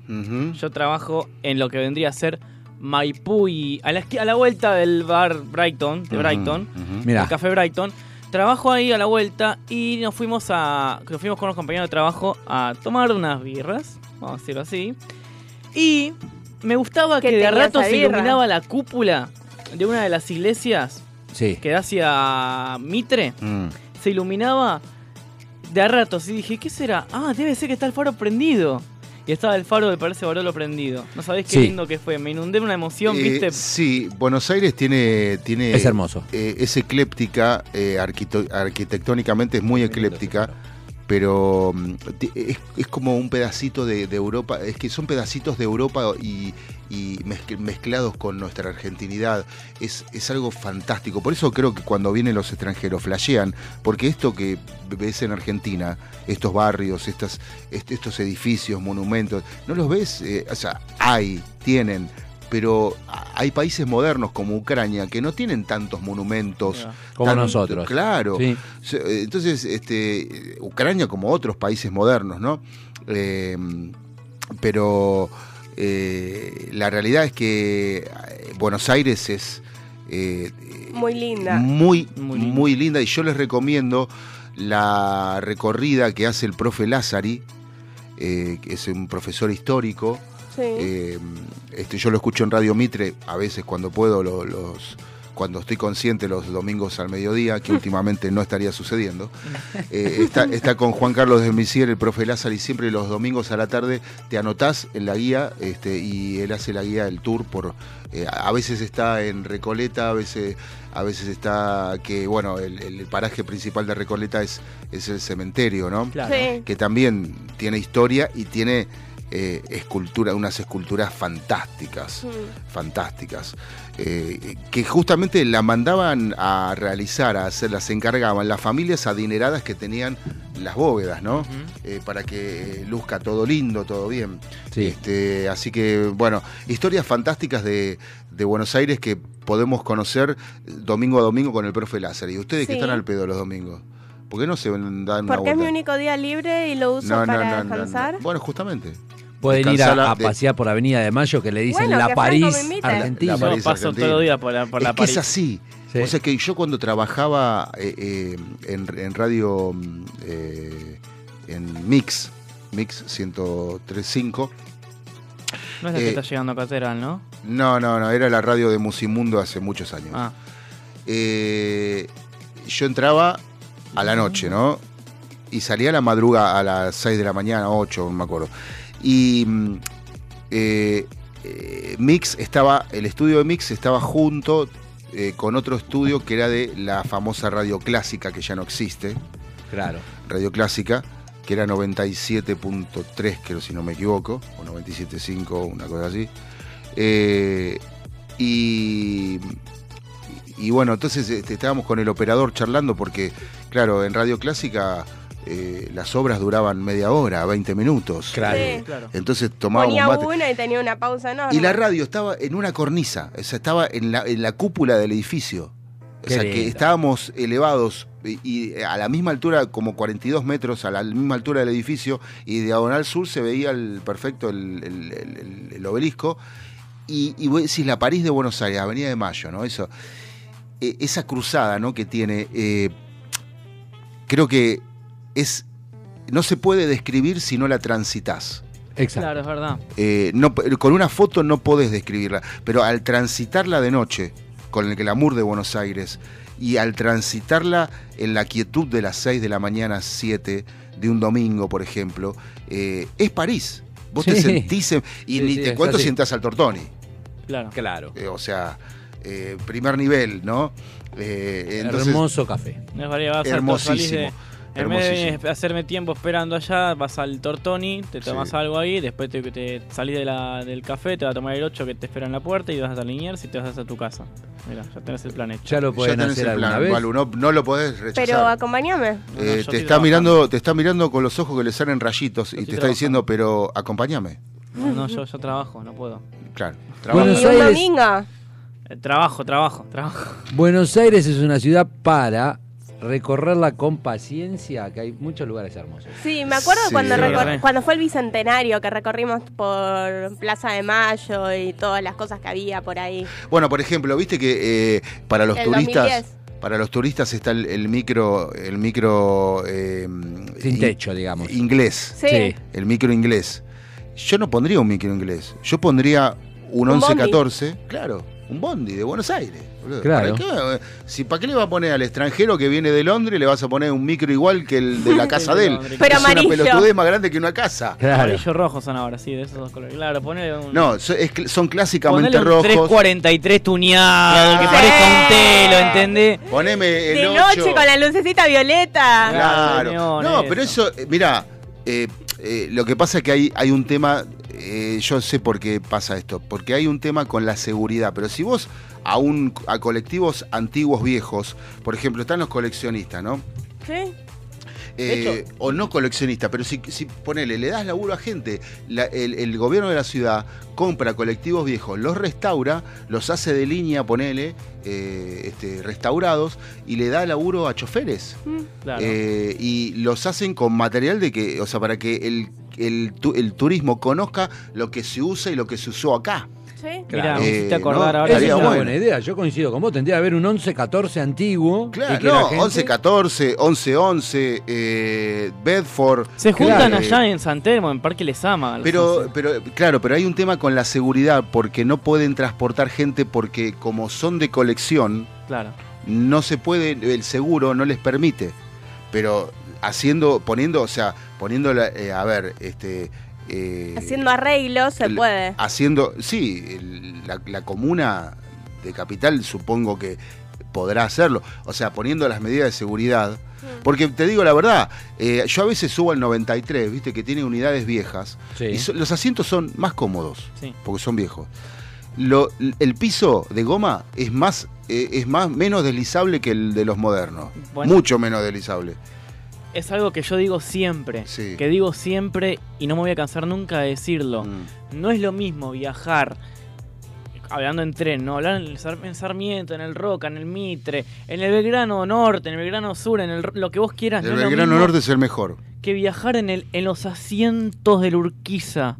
Yo trabajo en lo que vendría a ser Maipú y a la, a la vuelta del bar Brighton, de Brighton. Mirá. el Café Brighton. Trabajo ahí a la vuelta y nos fuimos a. Nos fuimos con los compañeros de trabajo a tomar unas birras, vamos a decirlo así. Y me gustaba ¿Qué que de rato se iluminaba la cúpula de una de las iglesias Sí. que da hacia Mitre. Mm. Se iluminaba de a ratos y dije, ¿qué será? Ah, debe ser que está el faro prendido. Y estaba el faro del Palacio Barolo prendido. No sabés qué Sí. lindo que fue. Me inundé de una emoción, Eh, ¿viste? Sí, Buenos Aires tiene. tiene Es hermoso. eh, es ecléptica, eh, arquitectónicamente es muy ecléptica, pero mm, es, es como un pedacito de, Europa, es que son pedacitos de Europa y, y mezc- mezclados con nuestra argentinidad. Es, es algo fantástico. Por eso creo que cuando vienen los extranjeros flashean, porque esto que ves en Argentina, estos barrios, estas, est- estos edificios, monumentos, no los ves, eh, o sea, hay, tienen, pero hay países modernos como Ucrania que no tienen tantos monumentos. Como tan- nosotros. Claro. Sí. Eh, Entonces, este, Ucrania como otros países modernos, ¿no? Eh, pero eh, la realidad es que eh, Buenos Aires es eh, Muy linda. muy, muy linda. y yo les recomiendo la recorrida que hace el profe Lázari, eh, que es un profesor histórico. Sí. Eh, este, yo lo escucho en Radio Mitre, a veces cuando puedo, lo- los, cuando estoy consciente los domingos al mediodía, que [laughs] últimamente no estaría sucediendo. [laughs] Eh, está, está con Juan Carlos de Misier, el profe Lázaro, y siempre los domingos a la tarde te anotás en la guía este, y él hace la guía del tour por. eh, a veces está en Recoleta, a veces, a veces está que, bueno, el, el paraje principal de Recoleta es, es el cementerio, ¿no? Claro. Sí. Que también tiene historia y tiene eh, escultura, unas esculturas fantásticas Mm. fantásticas, eh, que justamente la mandaban a realizar, a hacer, las encargaban las familias adineradas que tenían las bóvedas, ¿no? Eh, para que luzca todo lindo, todo bien. Sí. Este, así que, bueno, historias fantásticas de, de Buenos Aires que podemos conocer domingo a domingo con el profe Lázaro. Y ustedes que Sí. están al pedo los domingos, ¿por qué no se dan una Porque es mi único día libre y lo uso No, no, para no, no, no. descansar. Bueno, justamente. Pueden ir a, a de- pasear por Avenida de Mayo que le dicen Bueno, la París. Argentina. La Yo París paso Argentina. todo el día por la, por la es que es así. Sí. O sea que yo cuando trabajaba eh, eh, en, en radio eh, en Mix, Mix 1035, No es la que Eh, está llegando a Catedral, ¿no? no, no, no, era la radio de Musimundo hace muchos años. Ah, Eh, yo entraba a la noche, ¿no? Y salía a la madruga a las 6 de la mañana, 8, no me acuerdo. Y mm, eh, eh, Mix estaba, el estudio de Mix estaba junto eh, con otro estudio que era de la famosa radio clásica que ya no existe. Claro. Radio Clásica, que era 97.3, creo si no me equivoco, o 97.5, una cosa así. Eh, y, y bueno, entonces este, estábamos con el operador charlando porque, claro, en Radio Clásica eh, las obras duraban media hora, 20 minutos. Claro. Sí. claro. Entonces tomábamos Ponía mate. una y tenía una pausa enorme. Y la radio estaba en una cornisa, o sea, estaba en la, en la cúpula del edificio. O sea, que estábamos elevados y, y a la misma altura, como 42 metros, a la misma altura del edificio, y diagonal sur se veía el perfecto el, el- el- el- el obelisco. Y, y vos decís la París de Buenos Aires, Avenida de Mayo, ¿no? Eso, eh, esa cruzada, ¿no? Que tiene, eh, creo que es, no se puede describir si no la transitas. Exacto. Claro, es verdad. Eh, no, con una foto no podés describirla, pero al transitarla de noche, con el glamour de Buenos Aires, y al transitarla en la quietud de las 6 de la mañana, 7 de un domingo, por ejemplo, eh, es París. Vos te sentís, en- y Sí, ni sí, te cuento si entras al Tortoni. Claro. Claro. Eh, o sea, eh, primer nivel, ¿no? Eh, entonces- Hermoso café. Es Hermosísimo, salís de- En vez de hacerme tiempo esperando allá, vas al Tortoni, te tomas Sí. algo ahí, después te, te salís de la- del café, te vas a tomar el 8 que te espera en la puerta y vas a Liniers y te vas a tu casa. Mira, ya tenés el plan hecho. Ya lo tenés hacer el plan, vez. Balu, no, no lo podés rechazar. Pero acompáñame. No, no, Eh, te está mirando, te está mirando con los ojos que le salen rayitos y te está diciendo, pero acompáñame. No, no, yo, yo trabajo, no puedo. Claro. Buenos y un Aires- domingo. Eh, Trabajo, trabajo, trabajo. Buenos Aires es una ciudad para recorrerla con paciencia, que hay muchos lugares hermosos. Sí, me acuerdo Sí. cuando, recor- cuando fue el bicentenario, que recorrimos por Plaza de Mayo y todas las cosas que había por ahí. Bueno, por ejemplo, viste que eh, para los El turistas, 2010. para los turistas está el, el micro, el micro eh, Sin in- techo, digamos. inglés, Sí. Sí. el micro inglés. Yo no pondría un micro inglés, yo pondría un, Un 1114, claro, un bondi de Buenos Aires. boludo. Claro. ¿Para qué, si, ¿Para qué le va a poner al extranjero que viene de Londres, le vas a poner un micro igual que el de la [laughs] casa de él? Pero es amarillo. una pelotudez más grande que una casa. Claro. Amarillo rojo son ahora, sí, de esos dos colores. Claro, ponele un. No, so- es cl- son clásicamente ponele un rojos. 343 tuneado, que Sí. parezca un telo, ¿entendés? Poneme el De 8. noche con la lucecita violeta. Claro. Claro, No, eso. pero eso, eh, mira, eh, eh, lo que pasa es que hay, hay un tema, eh, yo sé por qué pasa esto, porque hay un tema con la seguridad, pero si vos a, un, a colectivos antiguos viejos, por ejemplo, están los coleccionistas, ¿no? Sí. Eh, o no coleccionistas, pero si, si ponele, le das laburo a gente, la- el, el gobierno de la ciudad compra colectivos viejos, los restaura, los hace de línea, ponele, eh, este, restaurados, y le da laburo a choferes. Claro. Eh, y los hacen con material de que, o sea, para que el, el, tu- el turismo conozca lo que se usa y lo que se usó acá. Sí. Mirá, Eh, me hiciste acordar no, ahora. Esa es una bueno. buena idea, yo coincido con vos, tendría que haber un 11-14 antiguo. Claro, no, gente- 11-14, 11-11, eh, Bedford. Se juntan eh, allá en San Telmo, en Parque Les Ama. a las Pero, 11. pero, claro, pero hay un tema con la seguridad, porque no pueden transportar gente, porque como son de colección, Claro. no se puede, el seguro no les permite. Pero haciendo, poniendo, o sea, poniendo, la- eh, a ver, este... eh, Haciendo arreglos se el- puede. Haciendo, sí, el- la, la comuna de capital supongo que podrá hacerlo. O sea, poniendo las medidas de seguridad. Porque te digo la verdad, eh, yo a veces subo al 93, viste, que tiene unidades viejas. Sí. Y so- los asientos son más cómodos, Sí. porque son viejos. Lo- el piso de goma es más, eh, es más menos deslizable que el de los modernos. Bueno. Mucho menos deslizable. Es algo que yo digo siempre. Sí. Que digo siempre y no me voy a cansar nunca de decirlo. Mm. No es lo mismo viajar, hablando en tren, ¿no? Hablar en, el Sar- en Sarmiento, en el Roca, en el Mitre, en el Belgrano Norte, en el Belgrano Sur, en el, lo que vos quieras. El no Belgrano Norte es el mejor. Que viajar en, el, en los asientos del Urquiza.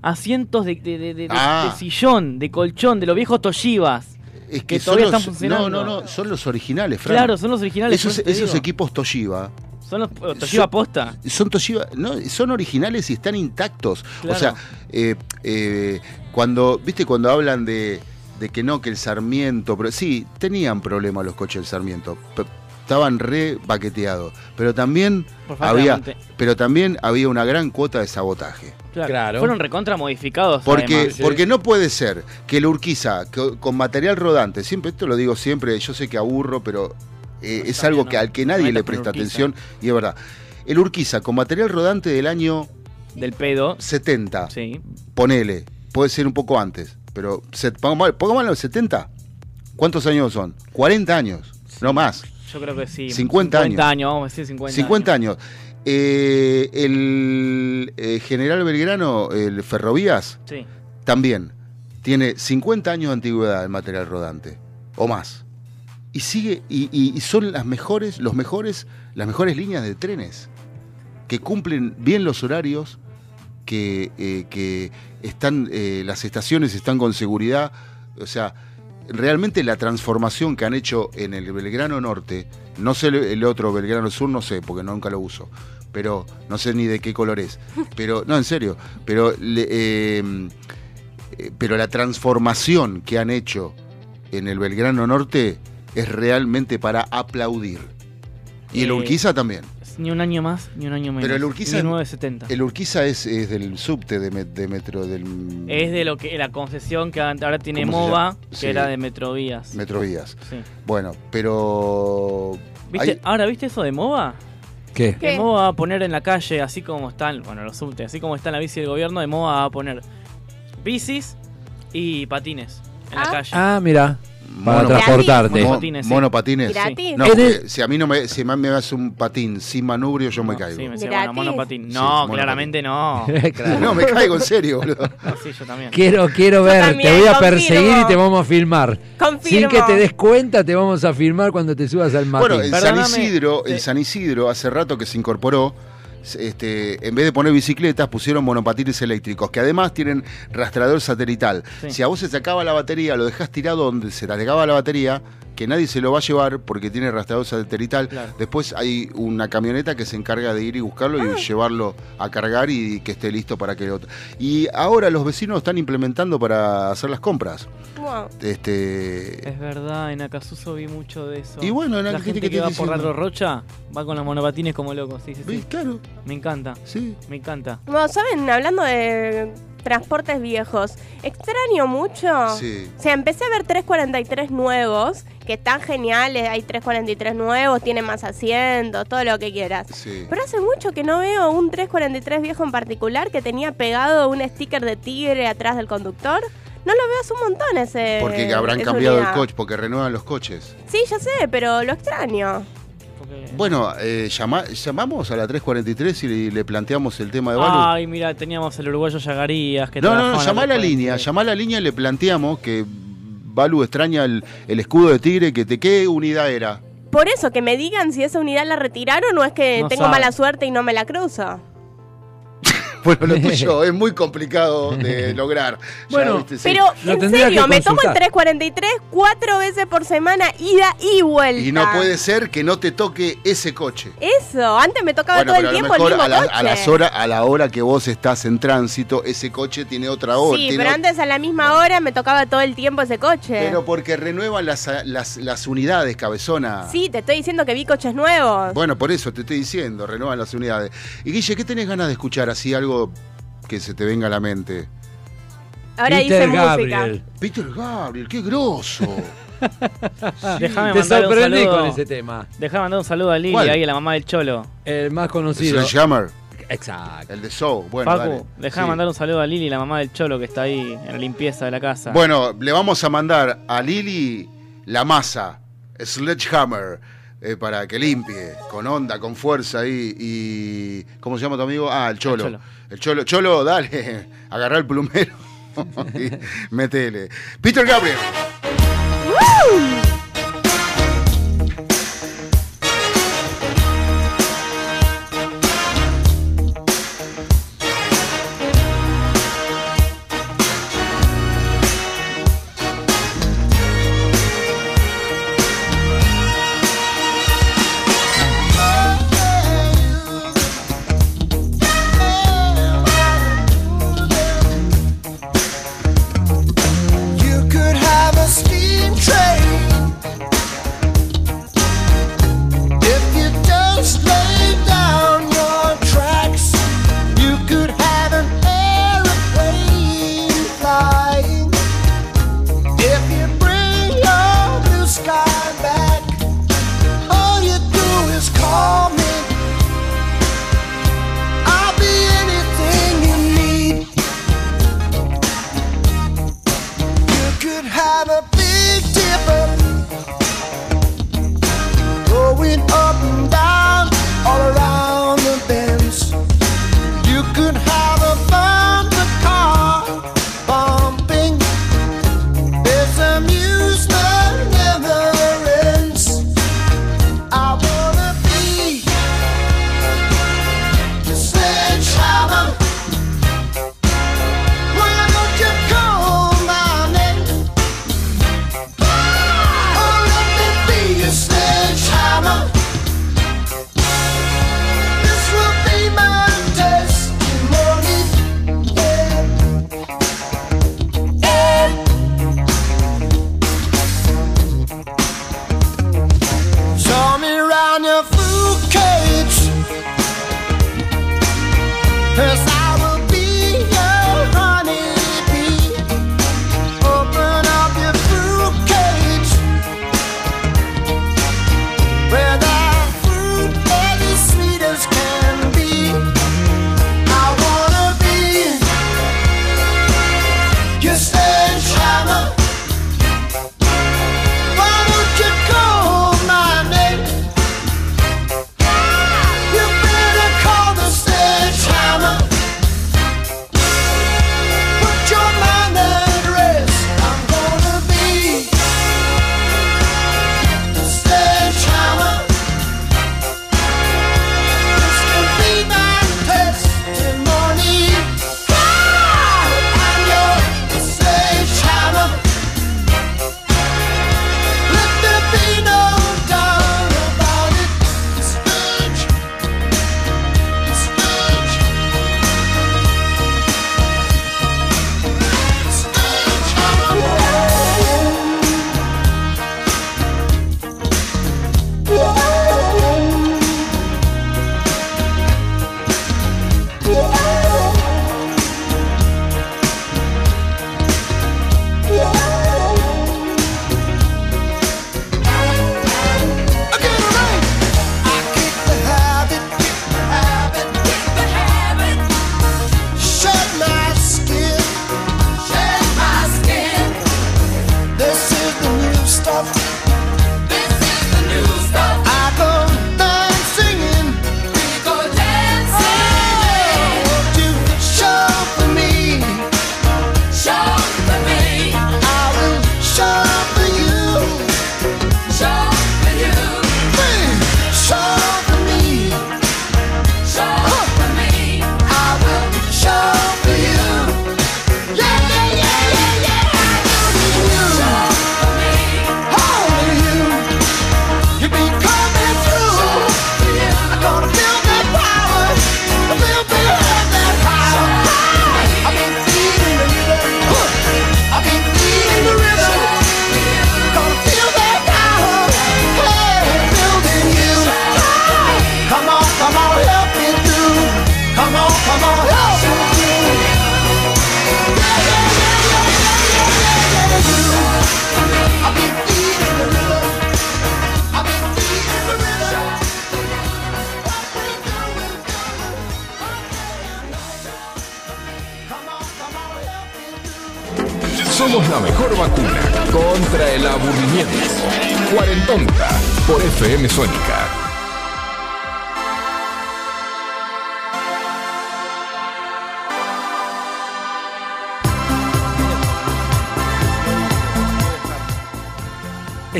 Asientos de, de- de- de- Ah. sillón, de colchón, de los viejos Toshibas. Es que que, todavía los, están funcionando. No, no, no, son los originales, Fran. Claro, son los originales. Esos, esos equipos Toshiba Son los Toshiba son- posta. son Toshiba, no, son originales y están intactos. Claro. O sea, eh, eh, cuando, viste, cuando hablan de, de que no, que el Sarmiento, pero sí, tenían problemas los coches del Sarmiento. Estaban re baqueteados. Pero también había, pero también había una gran cuota de sabotaje. Claro. Claro. Fueron recontra modificados. Porque, además. porque no puede ser que el Urquiza, co- con material rodante, siempre, esto lo digo siempre, yo sé que aburro, pero eh, es algo que al que nadie le presta atención, y es verdad. El Urquiza, con material rodante del año Del pedo. 70, Sí. ponele, puede ser un poco antes, pero pongámoslo en 70. ¿Cuántos años son? 40 años, no más. Yo creo que sí. 50 años. vamos a decir 50, 50 años. Eh, el eh, general Belgrano, el Ferrovías, Sí. también tiene 50 años de antigüedad el material rodante, o más. Y sigue, y, y- y son las mejores, los mejores, las mejores líneas de trenes, que cumplen bien los horarios, que, eh, que están, eh, las estaciones están con seguridad. O sea, realmente la transformación que han hecho en el Belgrano Norte, no sé el, otro Belgrano Sur, no sé, porque nunca lo uso, pero no sé ni de qué color es. [laughs] Pero, no, en serio, pero, eh, eh, pero la transformación que han hecho en el Belgrano Norte es realmente para aplaudir. Y el Eh, Urquiza también. Ni un año más, ni un año menos. Pero el Urquiza, 1970. el Urquiza es, es del subte de, me- de metro del Es de lo que la concesión que ahora tiene ¿Cómo se MOVA, que Sí. era de Metrovías. Metrovías. Sí. Bueno, pero ¿Viste? hay- Ahora, ¿viste eso de MOVA? ¿Qué? Que MOVA va a poner en la calle, así como están, bueno, los subtes, así como está en la bici del gobierno, de MOVA va a poner bicis y patines en la calle. Ah, mira. Para Mono- transportarte. Mo- Monopatines, sí. monopatines. ¿Gratis? No, el- si a mí no me, si me das un patín sin manubrio, yo me caigo. Sí, me bueno, monopatín. Sí, No, monopatín. claramente no. [laughs] No, me caigo en serio, boludo. No, sí, yo también. Quiero, quiero ver, también, te voy a confirmo. perseguir y te vamos a filmar. Confirmo. Sin que te des cuenta, te vamos a filmar cuando te subas al matín. Bueno, en San Perdóname, Isidro, eh. en San Isidro, hace rato que se incorporó, este, en vez de poner bicicletas, pusieron monopatines eléctricos, que además tienen rastreador satelital. Sí. Si a vos se te acaba la batería, lo dejás tirado donde se te acaba la batería, que nadie se lo va a llevar porque tiene rastreador satelital. Claro. Después hay una camioneta que se encarga de ir y buscarlo y llevarlo a cargar y que esté listo para que otro. Y ahora los vecinos están implementando para hacer las compras. Wow. Este, Es verdad, en Acasuso vi mucho de eso. Y bueno, en la la gente gente que, que va por. Largo Rocha va con los monopatines como locos. Sí, sí, sí. Claro, Me encanta, sí. me encanta. Bueno, ¿saben? Hablando de transportes viejos, extraño mucho. Sí. O sea, empecé a ver 343 nuevos, que están geniales. Hay 343 nuevos, tienen más asientos, todo lo que quieras. Sí. Pero hace mucho que no veo un 343 viejo en particular que tenía pegado un sticker de tigre atrás del conductor. No lo veo hace un montón ese. Porque habrán cambiado el coche, porque renuevan los coches. Sí, ya sé, pero lo extraño. Porque- Bueno, eh, llama- llamamos a la 343 y le planteamos el tema de Balu. Ay, mira, teníamos el uruguayo Yagarías que no, no, no, llamá a la 343. línea, llamá a la línea y le planteamos que Balu extraña el, el escudo de tigre, que de qué unidad era. Por eso, que me digan si esa unidad la retiraron o es que No tengo sabe. mala suerte y no me la cruzo. Bueno, lo [laughs] tuyo es muy complicado de lograr. Ya, [laughs] Bueno, viste, sí. Pero, Lo en serio, que me tomo el consultar. 343 cuatro veces por semana, ida y vuelta. Y no puede ser que no te toque ese coche. Eso, antes me tocaba Bueno, todo el tiempo el mismo a, la- coche. a las horas, a la hora que vos estás en tránsito, ese coche tiene otra hora. Sí, pero antes a la misma hora me tocaba todo el tiempo ese coche. Pero porque renuevan las, las, las unidades, cabezona. Sí, te estoy diciendo que vi coches nuevos. Bueno, por eso te estoy diciendo, renuevan las unidades. Y Guille, ¿qué tenés ganas de escuchar? Así algo que se te venga a la mente. Ahora Peter dice Gabriel. Peter Gabriel, qué grosso. [laughs] Déjame Te mandar un sorprendí saludo. con ese tema. Déjame mandar un saludo a Lili, ¿Cuál? ahí a la mamá del Cholo. El más conocido. Sledgehammer, Exacto. el de Show. Bueno, Facu, déjame Sí. mandar un saludo a Lili, la mamá del Cholo que está ahí en la limpieza de la casa. Bueno, le vamos a mandar a Lili la masa, Sledgehammer, eh, para que limpie, con onda, con fuerza ahí. Y. ¿Cómo se llama tu amigo? Ah, el Cholo. El Cholo. El Cholo, Cholo, dale, [laughs] agarrá el plumero [laughs] y metele. Peter Gabriel.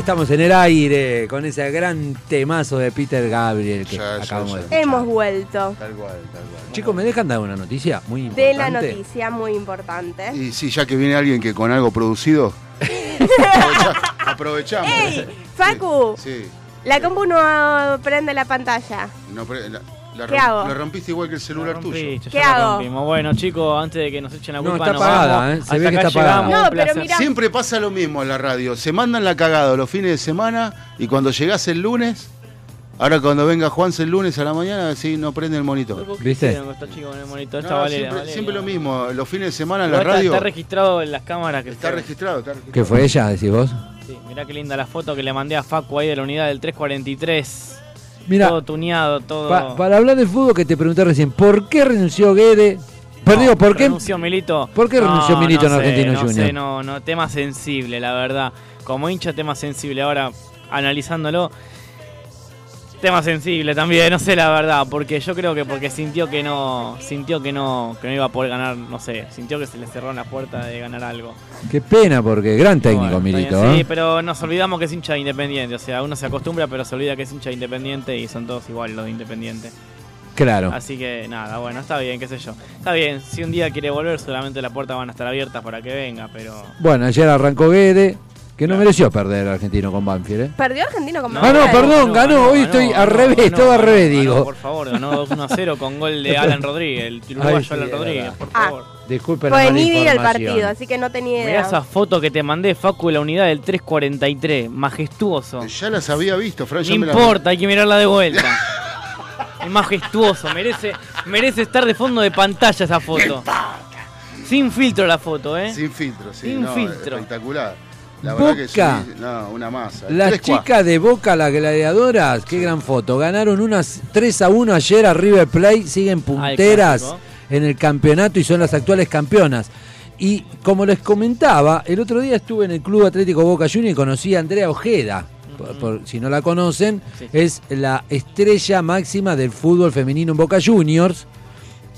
Estamos en el aire con ese gran temazo de Peter Gabriel que Ya, ya, acabamos ya. de escuchar. Hemos vuelto. Tal cual, tal cual. Chicos, ¿me dejan dar una noticia muy De importante? la noticia muy importante. Y sí, ya que viene alguien que con algo producido, aprovecha- [laughs] aprovechamos. ¡Ey! Facu, Sí, la compu no prende la pantalla. no, pre- la, la ¿Qué hago? la rompiste igual que el celular tuyo. ¿Qué ya la hago? rompimos. Bueno, chicos, antes de que nos echen la No, culpa, está apagada, vamos. ¿eh? Se ve que está apagada. No, pero mirá. Siempre pasa lo mismo en la radio. Se mandan la cagada los fines de semana y cuando llegás el lunes, ahora cuando venga Juanse el lunes a la mañana, sí, no prende el monitor. ¿Por qué ¿Viste? el monitor? No, Valeria, siempre, Valeria. siempre lo mismo. Los fines de semana en la está- radio Está registrado en las cámaras que está registrado. Está registrado. ¿Qué fue ella, decís vos? Sí, mirá qué linda la foto que le mandé a Facu ahí de la unidad del 343. Mira, todo tuneado, todo. pa- para hablar del fútbol que te pregunté recién, ¿por qué renunció Guede? Perdido, ¿por qué? Renunció Milito. ¿Por qué renunció No, Milito no en sé, Argentino no Junior? Sé, no, no, tema sensible, la verdad. Como hincha, tema sensible. Ahora, analizándolo, tema sensible también, no sé la verdad, porque yo creo que porque sintió que no, sintió que no, que no iba a poder ganar, no sé, sintió que se le cerró la puerta de ganar algo. Qué pena, porque gran técnico Bueno, Milito, bien, Sí, ¿eh? pero nos olvidamos que es hincha de Independiente, o sea, uno se acostumbra, pero se olvida que es hincha de Independiente y son todos igual los de Independiente. Claro. Así que nada, bueno, está bien, qué sé yo. Está bien, si un día quiere volver, seguramente las puertas van a estar abiertas para que venga, pero... Bueno, ayer arrancó Guede, que no mereció perder argentino con Banfield, ¿eh? ¿Perdió Argentino con Ah, no, perdón, ganó, hoy estoy al revés, todo al revés, digo. por favor, ganó 2 1 0 con gol de Alan Rodríguez, el uruguayo Ay, sí, Alan Rodríguez, verdad. por Ah, favor. Disculpen la Pues mala ni vi el partido, así que no tenía Mirá idea. esa foto que te mandé, Facu, de la unidad del 343, majestuoso. Ya las había visto, Fran. No importa, hay que mirarla de vuelta. [laughs] Es majestuoso, merece, merece estar de fondo de pantalla esa foto. Sin filtro la foto, ¿eh? Sin filtro, sí. Sin no, filtro. Espectacular. La verdad que sí, Boca. no, una masa. Las chicas de Boca, las gladiadoras, qué gran foto. Ganaron unas 3 a 1 ayer a River Plate, siguen punteras clásico. en el campeonato y son las actuales campeonas. Y como les comentaba, el otro día estuve en el Club Atlético Boca Juniors y conocí a Andrea Ojeda. Por- por- si no la conocen, Sí. es la estrella máxima del fútbol femenino en Boca Juniors.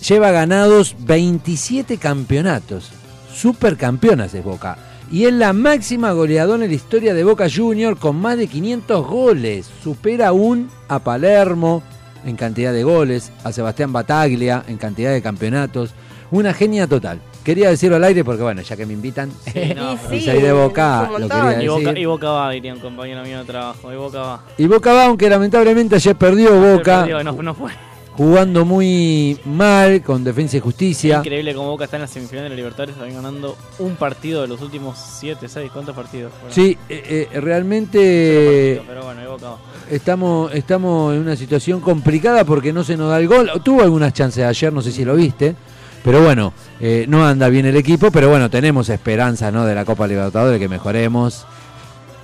Lleva ganados 27 campeonatos. Supercampeonas es Boca. Y es la máxima goleadora en la historia de Boca Juniors con más de 500 goles. Supera aún a Palermo en cantidad de goles, a Sebastián Bataglia en cantidad de campeonatos. Una genia total. Quería decirlo al aire porque, bueno, ya que me invitan [laughs] no, y soy de Boca, lo quería Y Boca, decir. y Boca va, diría un compañero mío de trabajo. Y Boca va. Y Boca va, aunque lamentablemente ayer perdió Boca, Perdió, no, no fue. Jugando muy mal con Defensa y Justicia. Increíble como Boca está en la semifinal de la Libertadores, está ganando un partido de los últimos 7, 6, ¿cuántos partidos? fueron? Sí, eh, eh, realmente Pero bueno, Boca estamos, estamos en una situación complicada porque no se nos da el gol. Tuvo algunas chances ayer, no sé si lo viste. Pero bueno, eh, no anda bien el equipo, pero bueno, tenemos esperanza ¿no? de la Copa Libertadores, que mejoremos.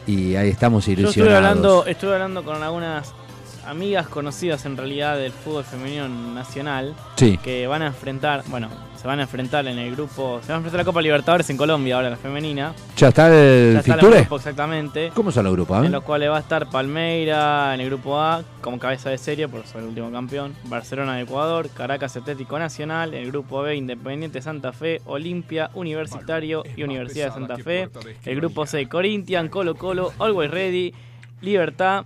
Y ahí estamos Yo ilusionados. estuve hablando, estuve hablando con algunas amigas conocidas en realidad del fútbol femenino nacional Sí. que van a enfrentar, bueno, se van a enfrentar en el grupo, se van a enfrentar a la Copa Libertadores en Colombia, ahora la femenina. ¿Ya está el Ya está el grupo exactamente. ¿Cómo son los grupos? eh? En los cuales va a estar Palmeira en el grupo A como cabeza de serie por ser el último campeón, Barcelona de Ecuador, Caracas Atlético Nacional, en el grupo B Independiente Santa Fe, Olimpia, Universitario y Universidad de Santa Fe, el grupo C Corinthians, Colo Colo, Always Ready, Libertad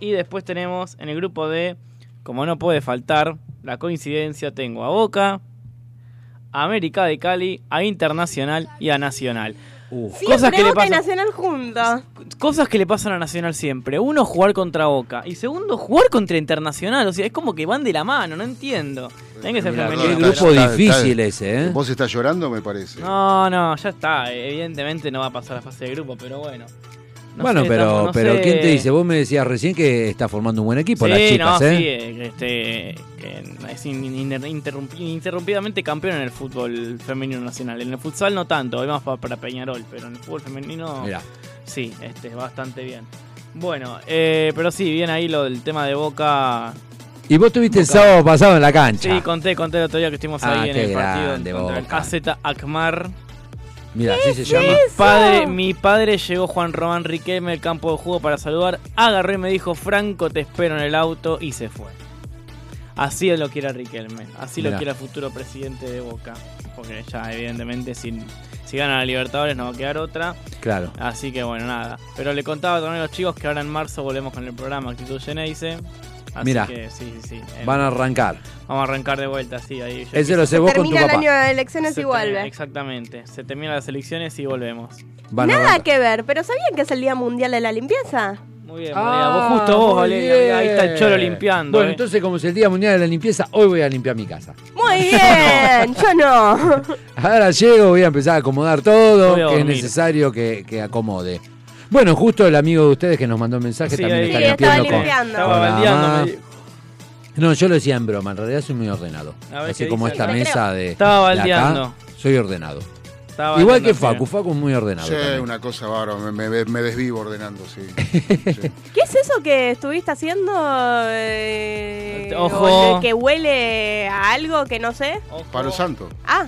y después tenemos en el grupo D, como no puede faltar, la coincidencia, tengo a Boca, a América de Cali, a Internacional y a Nacional. Siempre Boca y Nacional juntos. Cosas que le pasan a Nacional siempre. Uno, jugar contra Boca. Y segundo, jugar contra Internacional. O sea, es como que van de la mano, no entiendo. Tienen que ser Mirá, femenino. Qué grupo difícil ese, ¿eh? Vos estás llorando, me parece. No, no, ya está. Evidentemente no va a pasar la fase de grupo, pero bueno. No bueno, sé, pero, estamos- no pero sé. ¿quién te dice? Vos me decías recién que está formando un buen equipo, Sí, las chicas, no, ¿eh? sí, este, que es in- in- interrumpi- ininterrumpidamente campeón en el fútbol femenino nacional. En el futsal no tanto, hoy más para, Peñarol, pero en el fútbol femenino Mirá. sí, este, bastante bien. Bueno, eh, pero sí, bien ahí lo del tema de Boca. Y vos estuviste el sábado pasado en la cancha. Sí, conté, conté el otro día que estuvimos Ah, ahí en el partido grande, contra el. AZ Akmar. Mira, así se llama. Mi padre, mi padre llegó Juan Román Riquelme al campo de juego para saludar. Agarré y me dijo, Franco, te espero en el auto y se fue. Así lo quiere Riquelme. Así lo quiere el futuro presidente de Boca. Porque ya, evidentemente, si, si gana la Libertadores no va a quedar otra. Claro. Así que bueno, nada. Pero le contaba también a los chicos que ahora en marzo volvemos con el programa Actitud Geneise. Así Mirá. que sí, sí, sí. En- Van a arrancar. Vamos a arrancar de vuelta, sí. Ahí ya Ese lo sé vos con tu Termina el papá. año de elecciones Se y vuelve. Exactamente. Se terminan las elecciones y volvemos. Van a Nada arrancar. que ver, pero ¿sabían que es el Día Mundial de la Limpieza? Muy bien, Ah. Vos justo vos, muy Valeria. Ahí está el choro limpiando. Bueno, eh. entonces como es el Día Mundial de la Limpieza, hoy voy a limpiar mi casa. Muy [laughs] bien, yo no. Ahora llego, voy a empezar a acomodar todo Voy a que es dormir. necesario que, que acomode. Bueno, justo el amigo de ustedes que nos mandó un mensaje Sí, también ahí- está Sí, estaba limpiando. con-. Estaba baldeando. No, yo lo decía en broma, en realidad soy muy ordenado. Así como dice esta mesa de, Estaba de acá, baldeando. soy ordenado. Estaba Igual que Facu, Facu es muy ordenado. Sí, también. una cosa bárbara, me, me- me desvivo ordenando, [laughs] sí. ¿Qué es eso que estuviste haciendo? eh, Ojo. que huele a algo que no sé. Palo santo, Ah,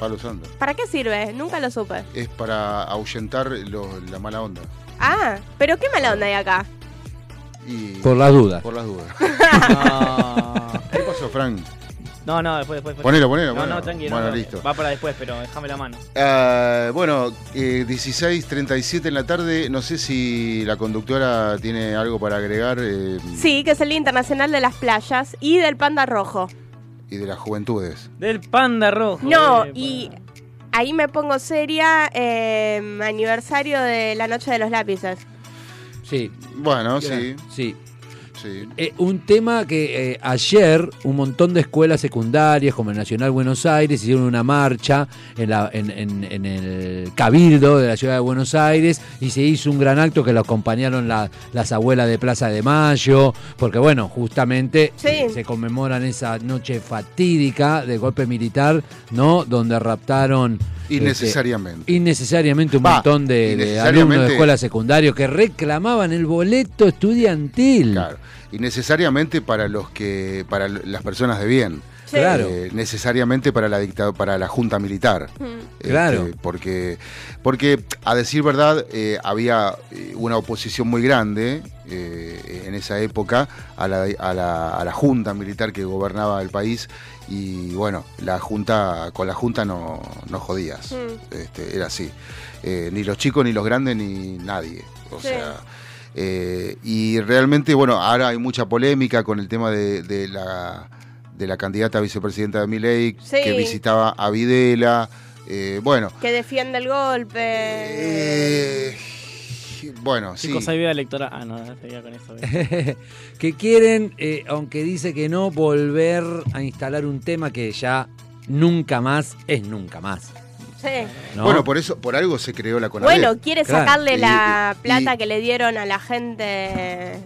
palo santo. ¿para qué sirve? Nunca lo supe. Es para ahuyentar lo- la mala onda. Ah, pero qué mala onda hay acá. Y Por las dudas. Por las dudas. [laughs] No. ¿Qué pasó, Frank? No, no, después, después. después. Ponelo, ponelo, No, ponelo. no, tranquilo. Bueno, no, no. listo. Va para después, pero déjame la mano. Ah, bueno, eh, 16.37 en la tarde. No sé si la conductora tiene algo para agregar eh, Sí, que es el Día Internacional de las Playas y del Panda Rojo. Y de las juventudes. Del panda rojo. No, eh, y ahí me pongo seria. eh, aniversario de la Noche de los Lápices. Sí. Bueno, sí. Sí. Sí. Eh, un tema que eh, ayer un montón de escuelas secundarias como el Nacional Buenos Aires hicieron una marcha en, la- en- en- en el Cabildo de la ciudad de Buenos Aires y se hizo un gran acto que lo acompañaron la- las abuelas de Plaza de Mayo, porque bueno, justamente Sí. eh, se conmemoran esa noche fatídica del golpe militar, ¿no? Donde raptaron... este, Innecesariamente. innecesariamente un Va, montón de, de innecesariamente- alumnos de escuelas secundarios que reclamaban el boleto estudiantil. Claro. Y necesariamente para los que, para las personas de bien. Sí. Claro. Eh, necesariamente para la dicta- para la junta militar. Mm. Claro. Este, porque, porque, a decir verdad, eh, había eh, una oposición muy grande eh, en esa época a la, a, la, a la junta militar que gobernaba el país. Y bueno, la junta, con la junta no, no jodías. Mm. Este, era así. Eh, ni los chicos, ni los grandes, ni nadie. O Sí. sea. eh, y realmente, bueno, ahora hay mucha polémica con el tema de, de la, de la candidata a vicepresidenta de Milei, Sí. que visitaba a Videla. eh, bueno, Que defiende el golpe. Bueno, sí. Chicos, hay vida electoral. Ah, no, seguía con eso. [laughs] que quieren, eh, aunque dice que no, volver a instalar un tema que ya nunca más es nunca más. Sí. ¿no? Bueno, por eso, por algo se creó la CONADEP. Bueno, quiere Claro. sacarle Y- la y- plata que le dieron a la gente.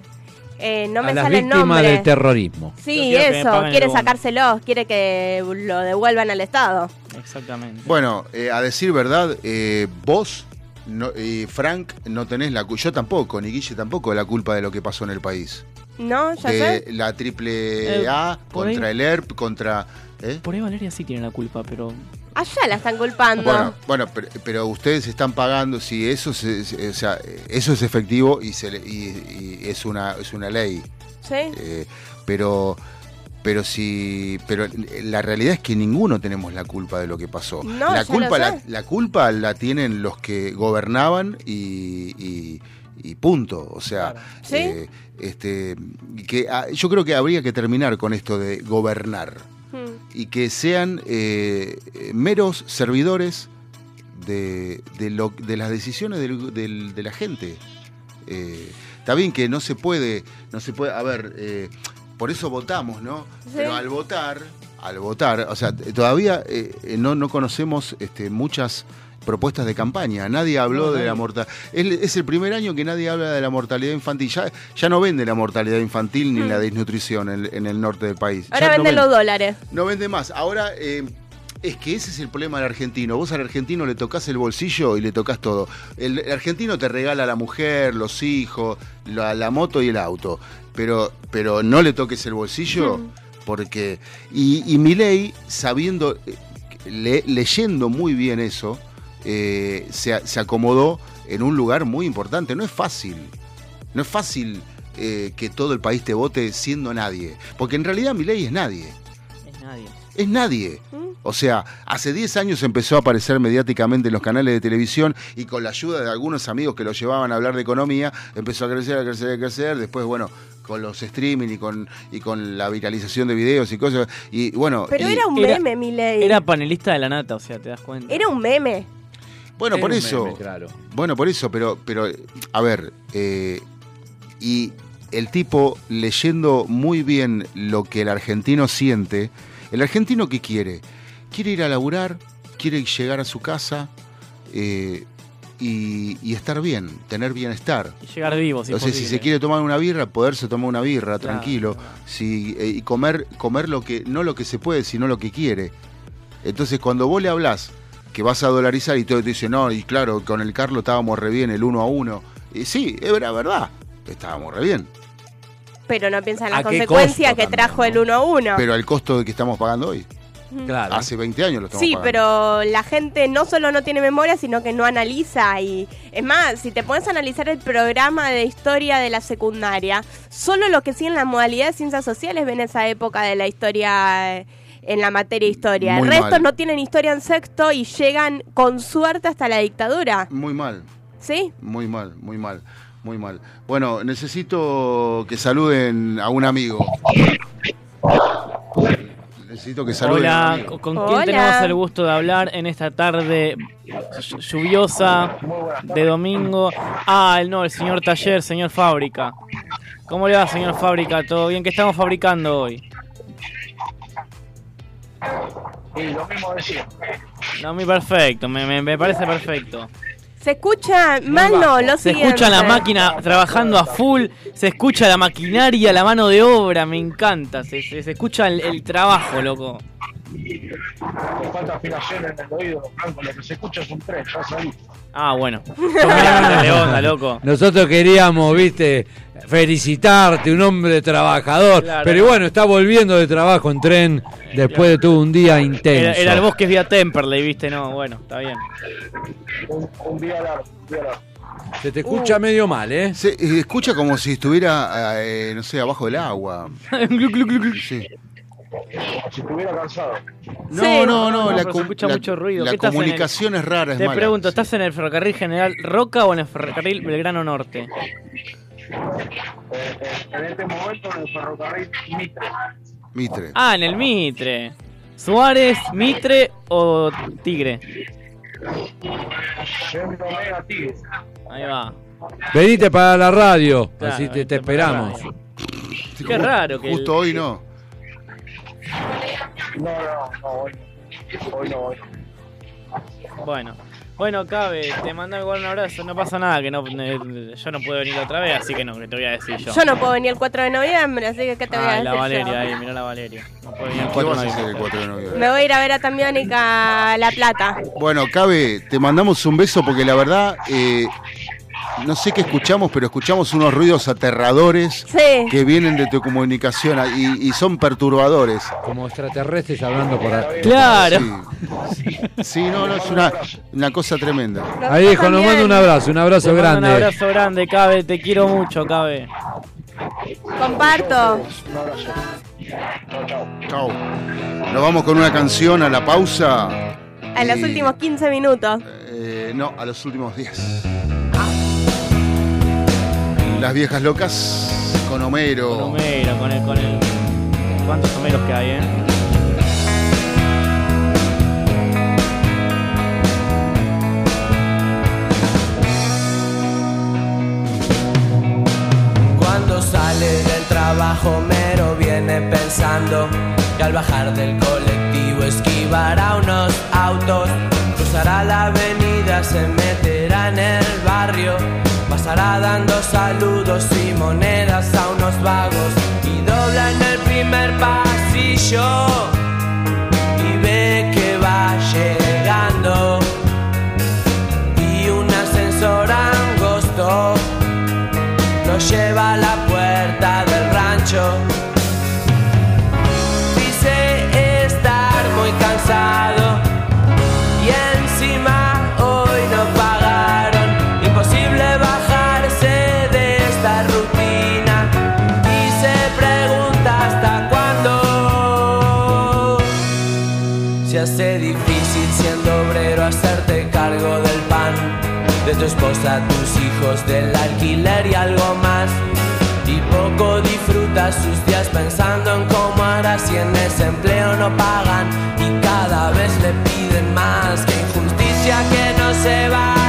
eh, no me a las sale el nombre. del terrorismo. Sí, eso. Quiere sacárselos, quiere que lo devuelvan al Estado. Exactamente. Bueno, eh, a decir verdad, eh, vos no, y Frank no tenés la culpa, yo tampoco, ni Guille tampoco, la culpa de lo que pasó en el país. ¿No? ¿Ya de sé? la triple Eh, A contra ahí- el ERP, contra... ¿eh? Por ahí Valeria sí tiene la culpa, pero. Allá la están culpando. Bueno, bueno pero, pero ustedes están pagando, si eso, se- o sea, eso es efectivo y, se le- y- y es, una, es una ley. ¿Sí? Eh, pero pero si pero la realidad es que ninguno tenemos la culpa de lo que pasó No, la culpa la, culpa la tienen los que gobernaban y, y- y punto o sea ¿Sí? eh, este que ah, yo creo que habría que terminar con esto de gobernar Mm. y que sean eh, meros servidores de, de lo- de las decisiones del- del- de la gente. Eh, está bien que no se puede, no se puede, a ver, eh, por eso votamos, ¿no? Sí. Pero al votar, al votar, o sea, todavía eh, eh, no, no conocemos este, muchas propuestas de campaña. Nadie habló No, de nadie. la mortalidad. Es, es el primer año que nadie habla de la mortalidad infantil. Ya, ya no vende la mortalidad infantil ni Mm. la desnutrición en, en el norte del país. Ahora no vende. los dólares. No vende más. Ahora, eh, es que ese es el problema del argentino. Vos al argentino le tocas el bolsillo y le tocas todo. El, el argentino te regala la mujer, los hijos, la, la moto y el auto. Pero, pero no le toques el bolsillo Mm. porque... Y, y Milei, sabiendo, le- leyendo muy bien eso, eh, se, se acomodó en un lugar muy importante. No es fácil. No es fácil eh, que todo el país te vote siendo nadie. Porque en realidad mi ley es nadie. Es nadie. Es nadie. O sea, hace 10 años empezó a aparecer mediáticamente en los canales de televisión y con la ayuda de algunos amigos que lo llevaban a hablar de economía, empezó a crecer, a crecer, a crecer. Después, bueno, con los streaming y con, y con la viralización de videos y cosas. Y bueno. Pero y- era un meme, mi ley. Era panelista de la nata, o sea, te das cuenta. Era un meme. Bueno, Era por un eso. meme, claro. Bueno, por eso, pero, pero a ver, eh, y el tipo leyendo muy bien lo que el argentino siente, el argentino qué quiere? Quiere ir a laburar, quiere llegar a su casa eh, y, y estar bien, tener bienestar. Y llegar vivo, si o sea, si se quiere tomar una birra, poderse tomar una birra, Claro. tranquilo. Si, eh, y comer, comer lo que, no lo que se puede, sino lo que quiere. Entonces, cuando vos le hablás que vas a dolarizar y todo te dice, no, y claro, con el Carlos estábamos re bien, el uno a uno. Y sí, era verdad, estábamos re bien. Pero no piensa en la ¿A qué consecuencia costo que trajo el 1 a 1. Pero al costo de que estamos pagando hoy. Claro. Hace 20 años lo estamos Sí, pagando. pero la gente no solo no tiene memoria, sino que no analiza. Y es más, si te pones a analizar el programa de historia de la secundaria, solo los que siguen la modalidad de ciencias sociales ven esa época de la historia eh, en la materia historia. Muy el resto mal. no tienen historia en sexto y llegan con suerte hasta la dictadura. Muy mal. ¿Sí? Muy mal, muy mal, muy mal. Bueno, necesito que saluden a un amigo. Necesito que un Hola. ¿con quién Hola. tenemos el gusto de hablar en esta tarde ll- lluviosa de domingo? Ah, el no, el señor Taller, señor Fábrica. ¿Cómo le va, señor Fábrica? ¿Todo bien? ¿Qué estamos fabricando hoy? Y lo mismo decía. No, a mí perfecto, me, me- me parece perfecto. Se escucha mal, no, lo Se siguiente. escucha la máquina trabajando a full, se escucha la maquinaria, la mano de obra, me encanta, se, se- se escucha el, el trabajo, loco. Me falta afinación en el oído, Franco. Lo que se escucha es un tren, ya salí. Ah, bueno. Dale onda, loco. Nosotros queríamos, viste, felicitarte, un hombre trabajador. Claro. Pero bueno, está volviendo de trabajo en tren después de todo un día intenso. Era, era el bosque vía Temperley, viste, no, bueno, está bien. Un, un día largo, un día largo. Se te escucha medio mal, ¿eh? Se escucha como si estuviera, eh, no sé, abajo del agua. [laughs] Sí. Si estuviera cansado. No, Sí. no, no, la, se escucha la- mucho ruido. la ¿Qué estás en el- comunicación es rara, es Te mala. pregunto, ¿estás en el ferrocarril general Roca o en el ferrocarril Belgrano Norte? En este momento en el ferrocarril Mitre. Mitre. Ah, en el Mitre. ¿Suárez, Mitre o Tigre? Ahí va. Venite para la radio, Claro, así te, te esperamos. Qué raro que. Justo el- hoy no. No, no, no, hoy no. Hoy no, no. Bueno. Bueno, Cabe, te mando igual un abrazo. No pasa nada, que no, eh, yo no puedo venir otra vez, así que no, que te voy a decir yo. Yo no puedo venir el 4 de noviembre, así que ¿qué te voy a Ah, decir la yo? Valeria ahí, mirá la Valeria. No puede venir el ¿Qué 4 vas a de hacer el noviembre. 4 de noviembre? Me voy a ir a ver a Tambiónica La Plata. Bueno, Cabe, te mandamos un beso porque la verdad, eh, no sé qué escuchamos, pero escuchamos unos ruidos aterradores Sí. que vienen de tu comunicación y, y son perturbadores. Como extraterrestres hablando por ahí. Claro. Sí, Sí, no, no, es una, una cosa tremenda. Ahí dijo, nos manda un abrazo, un abrazo Te grande. Un abrazo grande, Cabe, te quiero mucho, Cabe. Comparto. Un abrazo. Chao. Nos vamos con una canción a la pausa. A los últimos 15 minutos. Eh, no, a los últimos 10. Las viejas locas con Homero. Con Homero, con el, con el. ¿Cuántos Homeros que hay, eh? Cuando sale del trabajo Mero viene pensando que al bajar del colectivo esquivará unos autos, cruzará la avenida, se meterá en el barrio, pasará dando saludos y monedas a unos vagos. Y dobla en el primer pasillo y ve que va llegando. Y un ascensor angosto lo lleva a la puerta del rancho. Tu esposa, tus hijos, del alquiler y algo más. Y poco disfruta sus días pensando en cómo hará si en ese empleo no pagan y cada vez le piden más. Que injusticia que no se valore,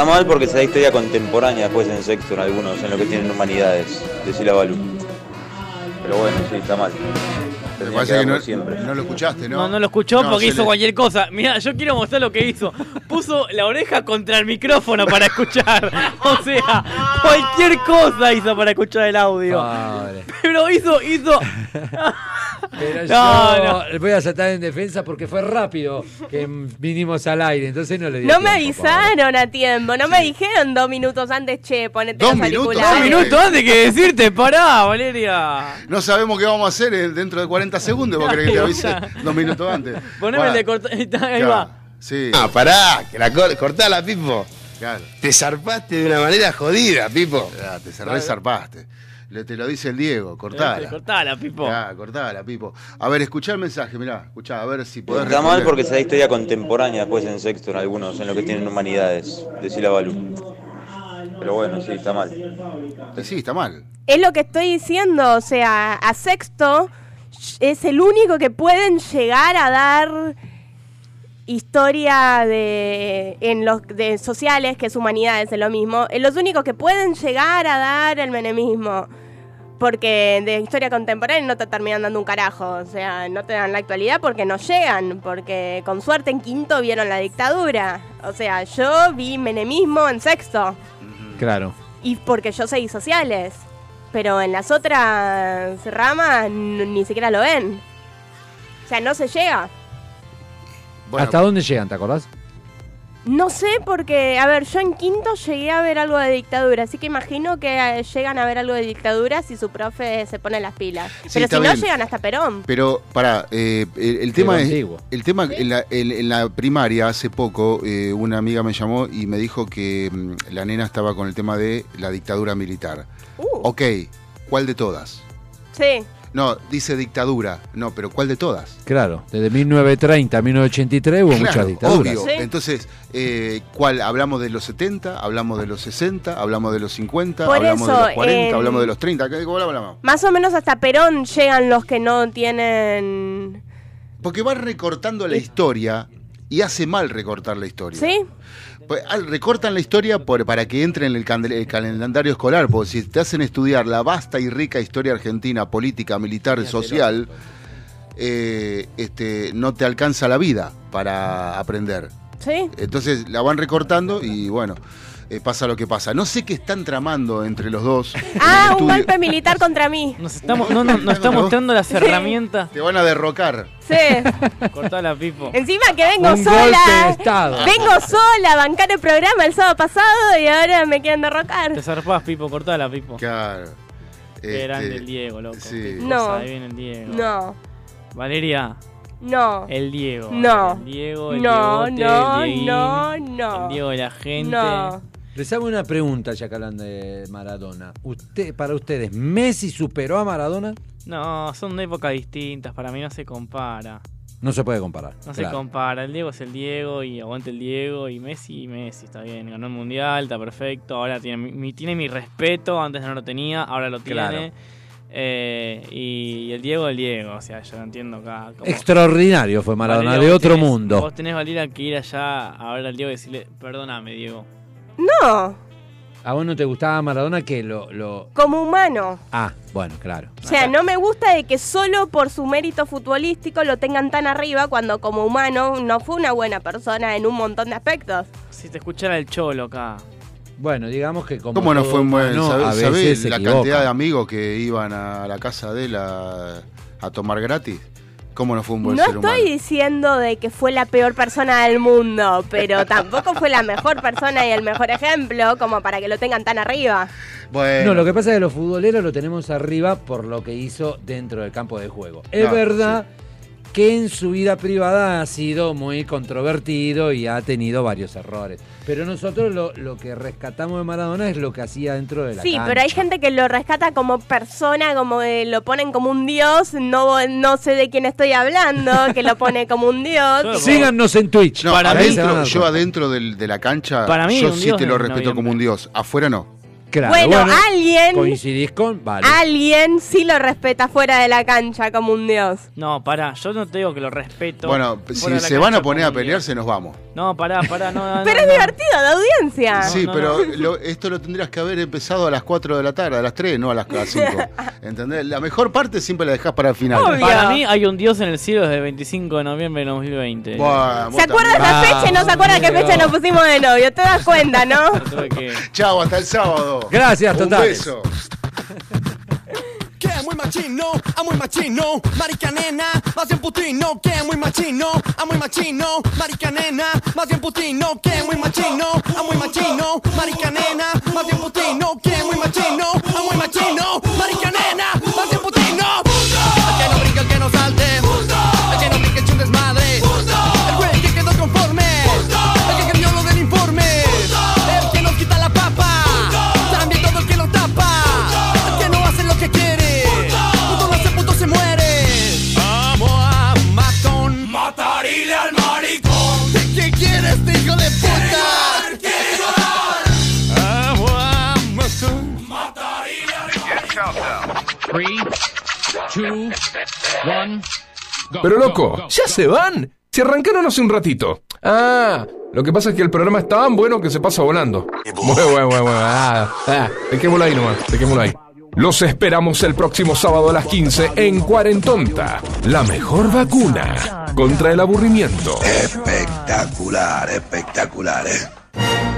Está mal porque se da historia contemporánea después en sexto en algunos, en lo que tienen humanidades, decía Balú. Pero bueno, sí, está mal. Me Tenía parece que que no, siempre. no lo escuchaste, ¿no? No, no lo escuchó No, porque hizo le- cualquier cosa. Mira, yo quiero mostrar lo que hizo. Puso la oreja contra el micrófono para escuchar. [laughs] O sea, cualquier cosa hizo para escuchar el audio. Pobre. Pero hizo, hizo. Pero [laughs] No, yo voy a saltar en defensa porque fue rápido que vinimos al aire, entonces no le dio No me tiempo, avisaron a tiempo, no me dijeron dos minutos antes, che, ponete Dos los minutos auriculares. antes. minutos antes que decirte, pará, Valeria. No sabemos qué vamos a hacer eh, dentro de 40 segundos, vos querés que te avise dos minutos antes. Poneme el de cortar. [laughs] Ahí claro, va. Sí. Ah, pará, que la cor- cortala, Pipo. Claro. Te zarpaste de una manera jodida, Pipo. Te cerré, zarpaste. Le- te lo dice el Diego, cortala. Cortala, Pipo. Ya, cortala, Pipo. A ver, escuchá el mensaje, mirá, escuchá, a ver si podés Está mal porque se da historia contemporánea después en sexto en algunos, en lo que tienen humanidades, decía Balú. Pero bueno, sí, está mal. Y sí, está mal. Es lo que estoy diciendo, o sea, a sexto es el único que pueden llegar a dar historia de en los de sociales que es humanidades es lo mismo es los únicos que pueden llegar a dar el menemismo porque de historia contemporánea no te terminan dando un carajo o sea no te dan la actualidad porque no llegan porque con suerte en quinto vieron la dictadura o sea yo vi menemismo en sexto Claro. y porque yo soy sociales. Pero en las otras ramas ni siquiera lo ven. O sea, no se llega. ¿Hasta dónde llegan, te acordás? No sé porque, a ver, yo en quinto llegué a ver algo de dictadura, así que imagino que eh, llegan a ver algo de dictadura si su profe se pone las pilas. Sí, Pero si no, bien. llegan hasta Perón. Pero, para, el, el tema es. El tema, en la, en- en la primaria, hace poco, eh, una amiga me llamó y me dijo que mm, la nena estaba con el tema de la dictadura militar. Uh. Ok, ¿cuál de todas? Sí. No, dice dictadura. No, pero ¿cuál de todas? Claro, desde 1930 a 1983 hubo muchas Claro, dictaduras. Obvio. Entonces, eh, ¿cuál? ¿Hablamos de los 70? ¿Hablamos de los 60? ¿Hablamos de los 50? Por ¿Hablamos de los 40? en- ¿Hablamos de los 30? ¿Qué- ¿Cómo hablamos? Más o menos hasta Perón llegan los que no tienen... Porque va recortando la historia y hace mal recortar la historia. ¿Sí? Pues, ah, recortan la historia por- para que entre en el calendario escolar, porque si te hacen estudiar la vasta y rica historia argentina, política, militar, social, eh, este, no te alcanza la vida para aprender. Sí. Entonces la van recortando y bueno, eh, pasa lo que pasa. No sé qué están tramando entre los dos. Ah, un golpe militar contra mí. Nos, estamos, no, no, nos está [laughs] mostrando las herramientas. Te van a derrocar. Sí. [laughs] Cortala, Pipo. Encima que vengo Un sola. golpe de estado. Vengo sola a bancar el programa el sábado pasado y ahora me quieren derrocar. Te zarpás, Pipo, cortala, Pipo. Claro. Qué Este, grande el Diego, loco. sí. No. Ahí viene el Diego. No, Valeria, no. el Diego. No. El Diego, el No, Diegote, no, el Dieguín, no, no. El Diego de la gente. No. Les hago una pregunta, hablan de Maradona. Usted, para ustedes, ¿Messi superó a Maradona? No, son épocas distintas. Para mí no se compara. No se puede comparar. No se compara. El Diego es el Diego y aguante el Diego. Y Messi, Messi, está bien. Ganó el mundial, está perfecto. Ahora tiene mi, tiene mi respeto. Antes no lo tenía, ahora lo tiene. Claro. Eh, y, y el Diego, el Diego. O sea, yo no entiendo acá. Extraordinario fue Maradona, de otro tenés- mundo. Vos tenés, Valeria, que ir allá a ver al Diego y decirle, perdóname, Diego. No, ¿A vos no te gustaba Maradona que lo, lo... como humano. Ah, bueno, claro. O sea, no me gusta de que solo por su mérito futbolístico lo tengan tan arriba cuando como humano no fue una buena persona en un montón de aspectos. Si te escuchara el cholo acá. Bueno, digamos que como ¿Cómo no fue un buen? humano, a ¿Sabés, veces sabés se la equivoca. cantidad de amigos que iban a la casa de él a, a tomar gratis? ¿Cómo no fue un buen No ser estoy diciendo de que fue la peor persona del mundo, pero [laughs] tampoco fue la mejor persona y el mejor ejemplo como para que lo tengan tan arriba. Bueno, No, lo que pasa es que los futboleros lo tenemos arriba por lo que hizo dentro del campo de juego. Es No, verdad que en su vida privada ha sido muy controvertido y ha tenido varios errores. Pero nosotros lo, lo que rescatamos de Maradona es lo que hacía dentro de la Sí, cancha. pero hay gente que lo rescata como persona, como de- lo ponen como un dios, no, no sé de quién estoy hablando, [laughs] que lo pone como un dios. Síganos en Twitch. No, Para adentro, yo adentro del- de la cancha, Para mí yo sí te lo respeto noviembre. como un dios. Afuera no. Claro, Bueno, alguien- Coincidís con. Vale. Alguien sí lo respeta fuera de la cancha como un dios. No, pará, yo no te digo que lo respeto. Bueno, si la se van a poner a pelearse, nos vamos. No, pará, pará, no. no, Pero no, es no. divertido, de audiencia. sí, no, pero no. lo- esto lo tendrías que haber empezado a las 4 de la tarde, a las 3, no a las 5. [laughs] ¿Entendés? La mejor parte siempre la dejás para el final. Para mí hay un dios en el cielo desde el 25 de noviembre de 2020. Buah, ¿Se acuerda esa fecha y no se acuerda qué fecha nos pusimos de novio? ¿Te das cuenta, no? [laughs] Chao, hasta el sábado. Gracias, Un totales. beso. Que muy machino, a muy machino, marica nena, más bien putino, que muy machino, a muy machino, marica nena, más bien putino, que muy machino, a muy machino, marica nena, más bien putino, que muy machino, a muy machino, marica nena, más bien putino. Pero loco, ¿ya se van? Se arrancaron hace un ratito. Ah, lo que pasa es que el programa es tan bueno que se pasa volando. Bueno, bueno, bueno, bueno. Ah, ah, dejémoslo ahí nomás, dejémoslo ahí. Los esperamos el próximo sábado a las 15 en Cuarentonta. La mejor vacuna contra el aburrimiento. Espectacular, espectacular, ¿eh?